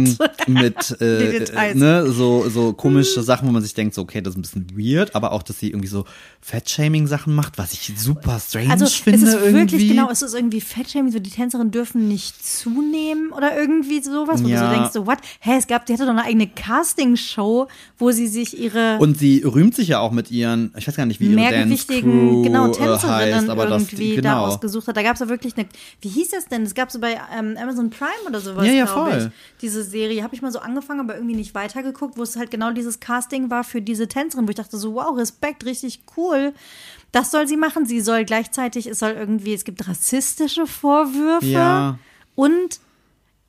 mit äh, Details. ne, so, so komische Sachen, wo man sich denkt, so, okay, das ist ein bisschen weird, aber auch, dass sie irgendwie so Fat-Shaming-Sachen macht, was ich super strange Also finde. es ist irgendwie. wirklich genau, es ist irgendwie Fettshaming, so die Tänzerinnen dürfen nicht zunehmen oder irgendwie sowas, wo Ja. du so denkst, so what? Hä, es gab, die hatte doch eine eigene Castingshow, wo sie sich ihre Und sie rühmt sich ja auch mit ihren ich weiß gar nicht, wie ihre mehrgewichtigen, Dance-Crew genau, äh, Tänzerinnen heißt, aber das, irgendwie genau. da ausgesucht hat. Da gab es ja wirklich eine, wie hieß das denn? Es gab so bei ähm, Amazon Prime oder sowas, Ja, ja, glaube voll. ich. Diese Serie habe ich mal so angefangen, aber irgendwie nicht weitergeguckt, wo es halt genau dieses Casting war für diese Tänzerin, wo ich dachte so, wow, Respekt, richtig cool. Das soll sie machen. Sie soll gleichzeitig, es soll irgendwie, es gibt rassistische Vorwürfe Ja. und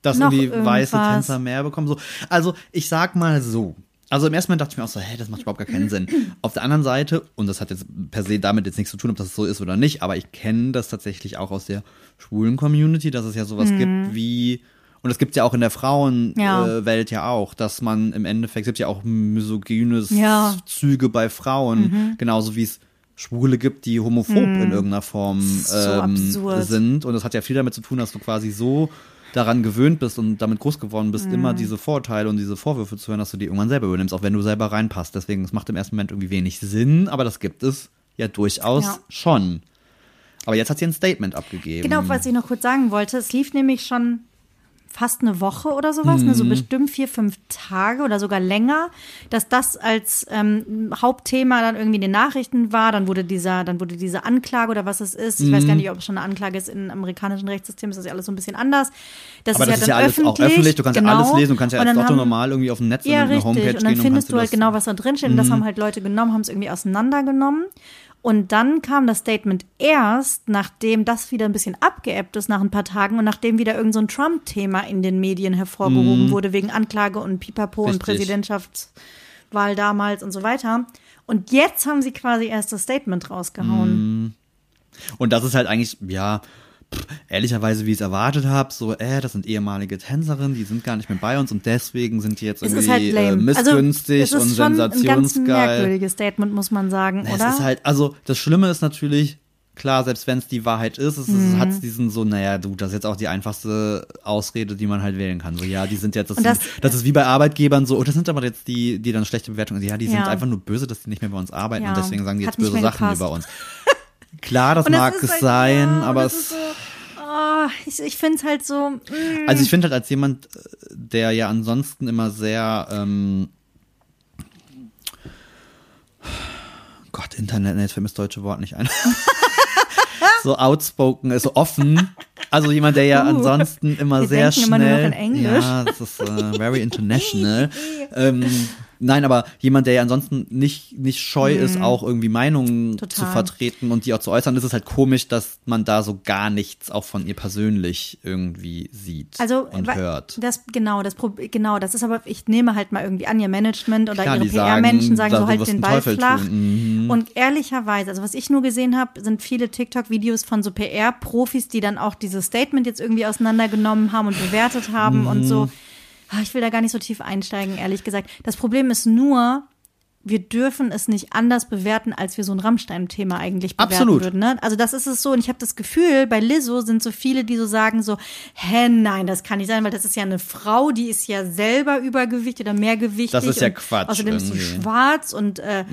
dass noch irgendwie weiße irgendwas. Tänzer mehr bekommen. So. Also ich sag mal so. Also im ersten Moment dachte ich mir auch so, hey, das macht überhaupt gar keinen Sinn. Auf der anderen Seite, und das hat jetzt per se damit jetzt nichts zu tun, ob das so ist oder nicht, aber ich kenne das tatsächlich auch aus der schwulen Community, dass es ja sowas gibt wie, und es gibt ja auch in der Frauenwelt Ja. äh, ja auch, dass man im Endeffekt, es gibt ja auch misogynes Ja. Züge bei Frauen, genauso wie es Schwule gibt, die homophob in irgendeiner Form ähm, sind. Und das hat ja viel damit zu tun, dass du quasi so daran gewöhnt bist und damit groß geworden bist, Mhm. immer diese Vorurteile und diese Vorwürfe zu hören, dass du die irgendwann selber übernimmst, auch wenn du selber reinpasst. Deswegen, es macht im ersten Moment irgendwie wenig Sinn, aber das gibt es ja durchaus Ja. schon. Aber jetzt hat sie ein Statement abgegeben. Genau, was ich noch kurz sagen wollte, es lief nämlich schon fast eine Woche oder sowas, ne, so Mhm. bestimmt vier, fünf Tage oder sogar länger, dass das als ähm, Hauptthema dann irgendwie in den Nachrichten war. Dann wurde dieser, dann wurde diese Anklage oder was es ist. Ich weiß Mhm. gar nicht, ob es schon eine Anklage ist. Im amerikanischen Rechtssystem ist das ja alles so ein bisschen anders. Das aber ist das ja ist ja dann alles öffentlich. auch öffentlich, du kannst genau. ja alles lesen, du kannst ja Und als dann haben- normal irgendwie auf dem Netz ja, in eine richtig. Homepage Und gehen dann und findest kannst du halt Mhm. genau, was da drin steht. Und das haben halt Leute genommen, haben es irgendwie auseinandergenommen. Und dann kam das Statement erst, nachdem das wieder ein bisschen abgeebbt ist nach ein paar Tagen und nachdem wieder irgend so Trump-Thema in den Medien hervorgehoben wurde wegen Anklage und Pipapo und. Richtig. Präsidentschaftswahl damals und so weiter. Und jetzt haben sie quasi erst das Statement rausgehauen. Und das ist halt eigentlich, ja, pff, ehrlicherweise, wie ich es erwartet habe, so, äh, das sind ehemalige Tänzerinnen, die sind gar nicht mehr bei uns und deswegen sind die jetzt Es irgendwie halt äh, lame. missgünstig also, es ist und schon ein ganz merkwürdiges Statement, muss man sagen, Es oder? ist halt, also das Schlimme ist natürlich, klar, selbst wenn es die Wahrheit ist, es Mhm. hat diesen so, naja, du, das ist jetzt auch die einfachste Ausrede, die man halt wählen kann. So, ja, die sind jetzt, das, das- sind, das ist wie bei Arbeitgebern so, oh, das sind aber jetzt die, die dann schlechte Bewertungen, ja, die sind Ja. einfach nur böse, dass die nicht mehr bei uns arbeiten Ja, und deswegen sagen die jetzt böse Sachen gepasst. über uns. Klar, das das mag es halt- sein, ja, aber es oh, ich, ich finde es halt so, mm, Also ich finde halt als jemand, äh, der ja ansonsten immer sehr ähm, Gott, Internet, jetzt fällt mir das deutsche Wort nicht ein. (laughs) so outspoken so offen. Also jemand, der ja Uh, ansonsten immer sehr schnell. immer nur noch in Englisch. Ja, das ist äh, very international. (laughs) ähm, nein, aber jemand, der ja ansonsten nicht, nicht scheu ist, auch irgendwie Meinungen zu Mhm. Total. vertreten und die auch zu äußern, ist es halt komisch, dass man da so gar nichts auch von ihr persönlich irgendwie sieht Also und hört. Das genau, das genau, das ist aber ich nehme halt mal irgendwie an ihr Management oder Klar, ihre sagen, PR-Menschen sagen da- so halt den Ball flach. Mhm. Und ehrlicherweise, also was ich nur gesehen habe, sind viele TikTok-Videos von so PR-Profis, die dann auch dieses Statement jetzt irgendwie auseinandergenommen haben und bewertet haben und so. Mhm. Ah, Ich will da gar nicht so tief einsteigen, ehrlich gesagt. Das Problem ist nur, wir dürfen es nicht anders bewerten, als wir so ein Rammstein-Thema eigentlich bewerten Absolut. würden. Ne? Also das ist es so. Und ich habe das Gefühl, bei Lizzo sind so viele, die so sagen so, hä, nein, das kann nicht sein, weil das ist ja eine Frau, die ist ja selber übergewichtig oder mehrgewichtig. Das ist ja Quatsch Außerdem ist sie irgendwie. Mhm. schwarz und äh,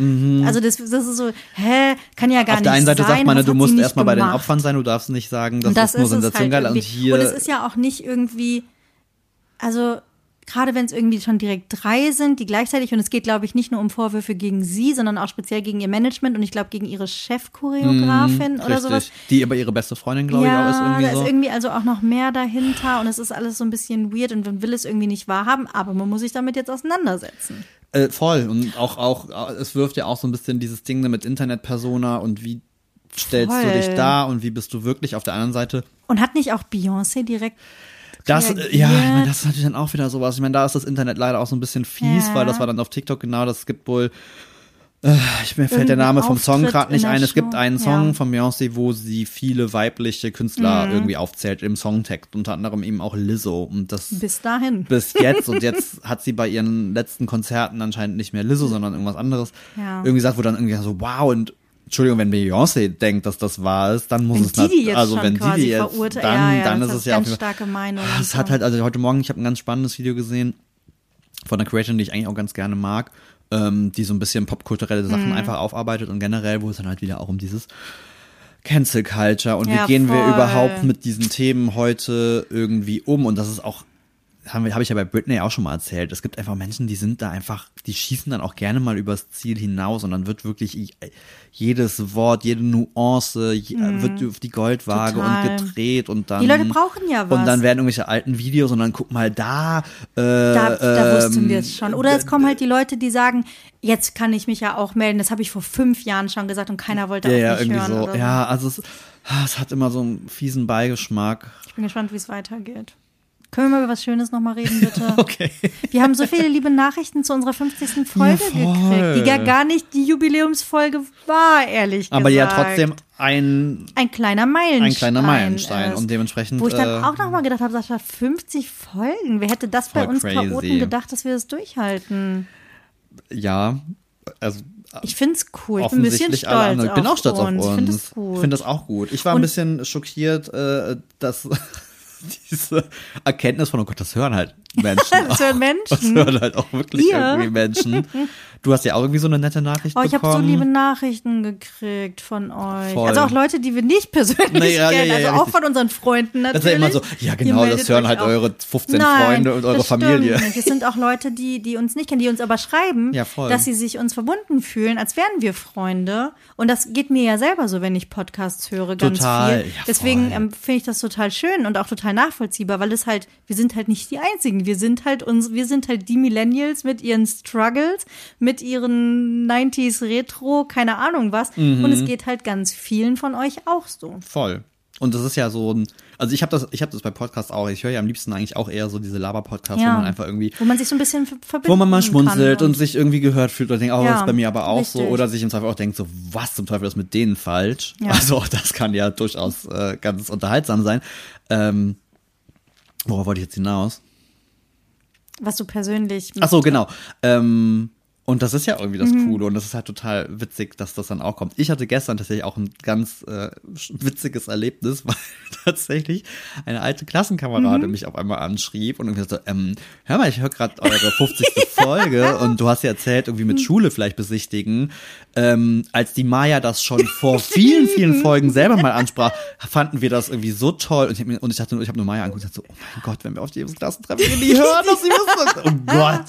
also das, das ist so, hä, kann ja gar Auf nicht der einen Seite sein. sagt man, das du musst erstmal bei den. Opfern sein, du darfst nicht sagen, das, das ist nur Sensation halt geil. Und irgendwie. hier, und es ist ja auch nicht irgendwie, also gerade wenn es irgendwie schon direkt drei sind, die gleichzeitig, und es geht, glaube ich, nicht nur um Vorwürfe gegen sie, sondern auch speziell gegen ihr Management und ich glaube gegen ihre Chefchoreografin oder Mhm, richtig, sowas. die aber ihre beste Freundin, glaube ich, auch ist irgendwie da so. ist irgendwie also auch noch mehr dahinter und es ist alles so ein bisschen weird und man will es irgendwie nicht wahrhaben, aber man muss sich damit jetzt auseinandersetzen. Äh, voll. Und auch, auch, es wirft ja auch so ein bisschen dieses Ding mit Internet-Persona und wie stellst du Voll. dich da und wie bist du wirklich auf der anderen Seite. Und hat nicht auch Beyoncé direkt Das, äh, reagiert? ja, ich meine, das ist natürlich dann auch wieder sowas. Ich meine, da ist das Internet leider auch so ein bisschen fies, Ja. weil das war dann auf TikTok genau, das gibt wohl, äh, ich, mir fällt der Name vom Song gerade nicht ein. Es gibt einen Song ja. von Beyoncé, wo sie viele weibliche Künstler Mhm. irgendwie aufzählt im Songtext, unter anderem eben auch Lizzo. Und das bis dahin. bis jetzt und (laughs) jetzt hat sie bei ihren letzten Konzerten anscheinend nicht mehr Lizzo, sondern irgendwas anderes Ja. irgendwie gesagt, wo dann irgendwie so wow und Entschuldigung, wenn Beyoncé denkt, dass das wahr ist, dann muss Wenn es jetzt also wenn die die jetzt, verurteilt, dann, ja, ja, dann ist es ja ganz Fall- starke Meinung. Ah, Es hat halt, also heute Morgen, ich habe ein ganz spannendes Video gesehen von einer Creatorin, die ich eigentlich auch ganz gerne mag, ähm, die so ein bisschen popkulturelle Mhm. Sachen einfach aufarbeitet und generell, wo es dann halt wieder auch um dieses Cancel Culture und Ja, wie gehen wir voll. überhaupt mit diesen Themen heute irgendwie um und das ist auch habe hab ich ja bei Britney auch schon mal erzählt. Es gibt einfach Menschen, die sind da einfach, die schießen dann auch gerne mal übers Ziel hinaus und dann wird wirklich jedes Wort, jede Nuance mhm. wird auf die Goldwaage Total. und gedreht und dann. Die Leute brauchen ja was. Und dann werden irgendwelche alten Videos und dann guck mal da. Äh, da, da wussten ähm, wir es schon. Oder es kommen halt die Leute, die sagen, jetzt kann ich mich ja auch melden. Das habe ich vor fünf Jahren schon gesagt und keiner wollte ja, auf mich irgendwie hören. So. Ja, also es, ah, es hat immer so einen fiesen Beigeschmack. Ich bin gespannt, wie es weitergeht. Können wir mal über was Schönes nochmal reden, bitte? (laughs) okay. Wir haben so viele liebe Nachrichten zu unserer 50. Folge ja, gekriegt, die ja gar nicht die Jubiläumsfolge war, ehrlich gesagt. Aber ja trotzdem ein ein kleiner Meilenstein. Ein kleiner Meilenstein und dementsprechend. Wo ich dann äh, auch nochmal gedacht habe, Sascha, 50 Folgen. Wer hätte das bei uns crazy. Chaoten gedacht, dass wir das durchhalten? Ja, also ich finde es cool. Ich bin ein bisschen stolz. Ich bin auch stolz uns. auf uns. Ich finde find das auch gut. Ich war und ein bisschen schockiert, äh, dass diese Erkenntnis von, oh Gott, das hören halt Menschen. (laughs) das hören Menschen. Das hören halt auch wirklich Ihr? irgendwie Menschen. (laughs) Du hast ja auch irgendwie so eine nette Nachricht oh, ich bekommen. Ich habe so liebe Nachrichten gekriegt von euch. Voll. Also auch Leute, die wir nicht persönlich naja, kennen, ja, ja, also auch von unseren Freunden natürlich. Das ist ja immer so, ja genau, das hören halt auch. eure 15 Nein, Freunde und eure Familie. Nicht. Es sind auch Leute, die, die uns nicht kennen, die uns aber schreiben, ja, dass sie sich uns verbunden fühlen, als wären wir Freunde. Und das geht mir ja selber so, wenn ich Podcasts höre, ganz total, viel. Deswegen ähm, finde ich das total schön und auch total nachvollziehbar, weil es halt, wir sind halt nicht die Einzigen. Wir sind halt uns, wir sind halt die Millennials mit ihren Struggles, mit ihren 90s Retro, keine Ahnung was. Mhm. Und es geht halt ganz vielen von euch auch so. Voll. Und das ist ja so ein, also ich habe das, ich habe das bei Podcasts auch. Ich höre ja am liebsten eigentlich auch eher so diese Laber-Podcasts, ja. wo man einfach irgendwie, wo man sich so ein bisschen verbindet, wo man mal schmunzelt und, und, sich irgendwie gehört fühlt oder denkt, oh, ja, das ist bei mir aber auch richtig. so, oder sich im Zweifel auch denkt, so was zum Teufel ist mit denen falsch. Ja. Also auch (laughs) das kann ja durchaus äh, ganz unterhaltsam sein. Ähm, worauf wollte ich jetzt hinaus? Was du persönlich. Ach so, genau. Ähm, und das ist ja irgendwie das mhm. Coole und das ist halt total witzig, dass das dann auch kommt. Ich hatte gestern tatsächlich auch ein ganz äh, witziges Erlebnis, (laughs) weil tatsächlich eine alte Klassenkamerade mhm. mich auf einmal anschrieb und irgendwie so, ähm, hör mal, ich höre gerade eure 50. (laughs) Folge und du hast ja erzählt, irgendwie mit mhm. Schule vielleicht besichtigen. Ähm, als die Maya das schon vor vielen, (laughs) vielen Folgen selber mal ansprach, fanden wir das irgendwie so toll. Und ich, hab mir, und ich dachte, ich habe nur Maya angeguckt und dachte so, oh mein Gott, wenn wir auf die Klassentreffen die hören, dass sie wissen. Oh Gott.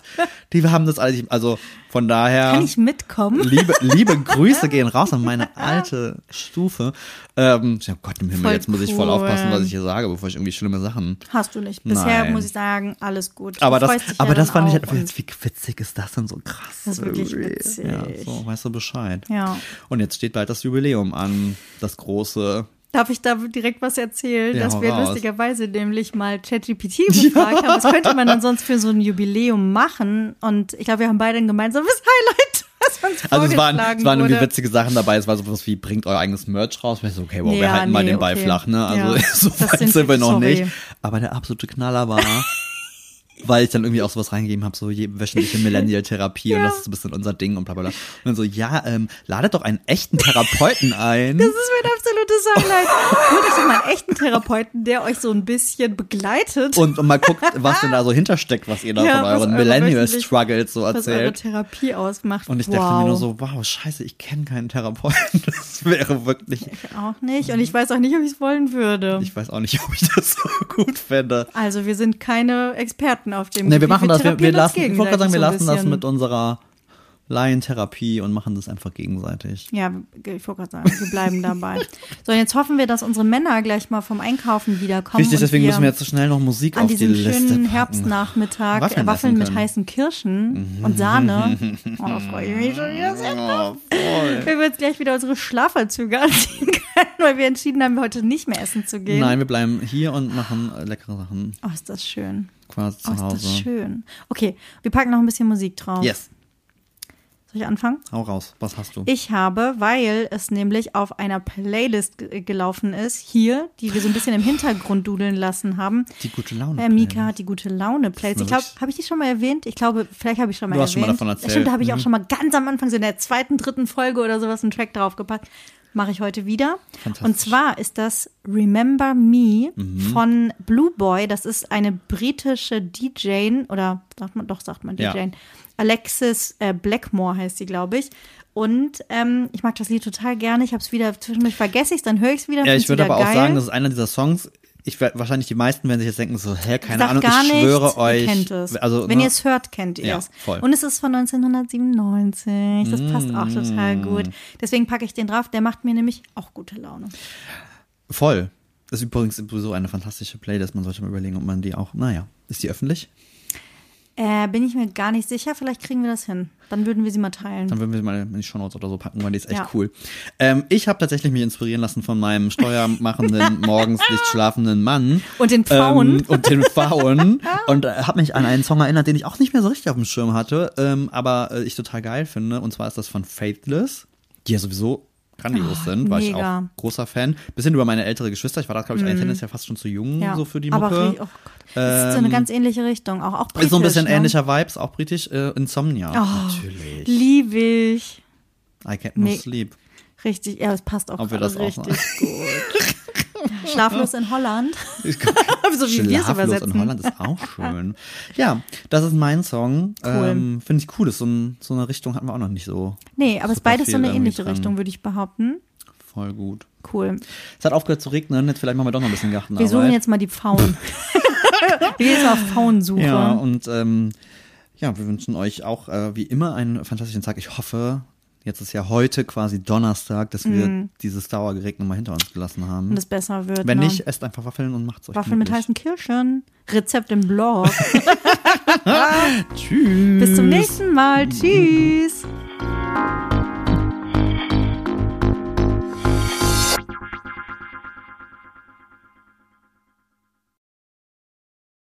Die haben das alles, also von daher. Kann ich mitkommen? Liebe, liebe (laughs) Grüße gehen raus an meine alte Stufe. Ähm, oh Gott im Himmel, voll jetzt muss ich voll aufpassen, was ich hier sage, bevor ich irgendwie schlimme Sachen. Hast du nicht. Bisher Nein. muss ich sagen, alles gut. Aber das, aber ja das fand ich halt, jetzt, wie witzig ist das denn so krass? Das ist wirklich witzig. Ja, so, weißt du Bescheid. Ja. Und jetzt steht bald das Jubiläum an, das große Darf ich da direkt was erzählen, ja, dass wir raus. lustigerweise nämlich mal ChatGPT gefragt (laughs) ja. haben, was könnte man dann sonst für so ein Jubiläum machen? Und ich glaube, wir haben beide ein gemeinsames (laughs) Highlight, was uns Also es waren, es waren irgendwie witzige Sachen dabei. Es war sowas wie, bringt euer eigenes Merch raus. Ich so, okay, wow, ja, wir halten nee, mal den Ball okay. flach, ne? Also (laughs) so weit sind, sind wir noch sorry. nicht. Aber der absolute Knaller war, weil ich dann irgendwie auch sowas reingegeben habe, so wöchentliche (laughs) Millennial-Therapie ja. und das ist ein bisschen unser Ding und bla bla bla. Und dann so, ja, ähm, ladet doch einen echten Therapeuten ein. Das ist mein absolutes Highlight. Holt euch doch mal einen echten Therapeuten, der euch so ein bisschen begleitet. Und, und mal guckt, was denn da so hintersteckt, was ihr da ja, von euren Millennial-Struggles so erzählt. Was eure Therapie ausmacht. Und ich dachte wow. mir nur so, wow, scheiße, ich kenne keinen Therapeuten. (laughs) Das wäre wirklich. Ich auch nicht. Und ich weiß auch nicht, ob ich es wollen würde. Ich weiß auch nicht, ob ich das so gut fände. Also wir sind keine Experten Experten auf dem Nee, wir machen das, wir, wir lassen, ich wollte gerade sagen, wir lassen das mit unserer Laientherapie und machen das einfach gegenseitig. Ja, ich wollte gerade sagen, wir bleiben dabei. (laughs) So, und jetzt hoffen wir, dass unsere Männer gleich mal vom Einkaufen wiederkommen. Richtig, deswegen müssen wir jetzt so schnell noch Musik auf die Liste An diesem schönen Herbstnachmittag Waffeln, Waffeln mit heißen Kirschen mhm. und Sahne. (laughs) Oh, da freue ich mich schon wieder sehr drauf. Oh, wir jetzt gleich wieder unsere Schlafanzüge (laughs) anziehen können, weil wir entschieden haben, heute nicht mehr essen zu gehen. Nein, wir bleiben hier und machen leckere Sachen. Oh, ist das schön quasi zu oh, Hause. Ist das schön. Okay, wir packen noch ein bisschen Musik drauf. Yes. Soll ich anfangen? Hau raus. Was hast du? Ich habe, weil es nämlich auf einer Playlist gelaufen ist, hier, die wir so ein bisschen im Hintergrund dudeln lassen haben. Die gute Laune. Äh, Mika hat die gute Laune Playlist. Ich glaube, habe ich die schon mal erwähnt? Ich glaube, vielleicht habe ich schon mal du hast erwähnt. Schon mal davon erzählt. Stimmt, da habe ich mhm. auch schon mal ganz am Anfang, so in der zweiten, dritten Folge oder sowas, einen Track draufgepackt mache ich heute wieder. Und zwar ist das Remember Me mhm. von Blue Boy. Das ist eine britische DJ oder sagt man doch sagt man DJ. Ja. Alexis äh, Blackmore heißt sie, glaube ich. Und ähm, ich mag das Lied total gerne. Ich habe es wieder zwischendurch vergesse ich dann höre ich es wieder. Ja, ich würde aber geil. auch sagen, das ist einer dieser Songs. Ich wahrscheinlich die meisten werden sich jetzt denken so, hä, keine Ahnung, ich nichts, schwöre euch. Ihr kennt es. Also, Wenn ne, ihr es hört, kennt ihr Ja, es. voll. Und es ist von 1997. Das passt auch total Mm. gut. Deswegen packe ich den drauf. Der macht mir nämlich auch gute Laune. voll. Das ist übrigens sowieso eine fantastische Playlist. Man sollte mal überlegen, ob man die auch, naja, ist die öffentlich? Äh, bin ich mir gar nicht sicher. Vielleicht kriegen wir das hin. Dann würden wir sie mal teilen. Dann würden wir sie mal in die Shownotes oder so packen, weil die ist echt Ja. cool. Ähm, ich habe tatsächlich mich inspirieren lassen von meinem steuermachenden, (laughs) morgens nicht schlafenden Mann. Und den Pfauen. Ähm, und den Pfauen. (laughs) und äh, habe mich an einen Song erinnert, den ich auch nicht mehr so richtig auf dem Schirm hatte, ähm, aber äh, ich total geil finde. Und zwar ist das von Faithless, die ja sowieso grandios Oh, sind, war ich mega. auch großer Fan. Bisschen über meine ältere Geschwister. Ich war da, glaube ich, eigentlich tendenziell fast schon zu jung ja. so für die Aber Mucke. ri- oh Gott. Das ist so eine ganz ähnliche Richtung. Auch, auch britisch, ist so ein bisschen ne? ähnlicher Vibes, auch britisch. Äh, Insomnia, Oh, natürlich. Liebe ich. I can't no Nee. sleep. Richtig, ja, das passt auch Ob wir das auch richtig gut. (laughs) (laughs) Schlaflos in Holland. (laughs) so wie wir es Schlaflos übersetzen. in Holland ist auch schön. ja, das ist mein Song. Cool. Ähm, Finde ich cool. Das ist so, ein, so eine Richtung hatten wir auch noch nicht so. Nee, aber es ist beides so eine ähnliche dran. Richtung, würde ich behaupten. Voll gut. Cool. Es hat aufgehört zu regnen. Jetzt vielleicht machen wir doch noch ein bisschen Gartenarbeit. Wir suchen jetzt mal die Pfauen. (laughs) wir gehen jetzt mal auf Pfauensuche. Ja, und ähm, ja, wir wünschen euch auch äh, wie immer einen fantastischen Tag. Ich hoffe, jetzt ist ja heute quasi Donnerstag, dass wir dieses Dauergerät nochmal hinter uns gelassen haben. Mhm. Und es besser wird. Wenn ne? nicht, esst einfach Waffeln und macht's euch Waffeln mit heißen Kirschen. Rezept im Blog. (laughs) (laughs) Tschüss. Bis zum nächsten Mal. Tschüss.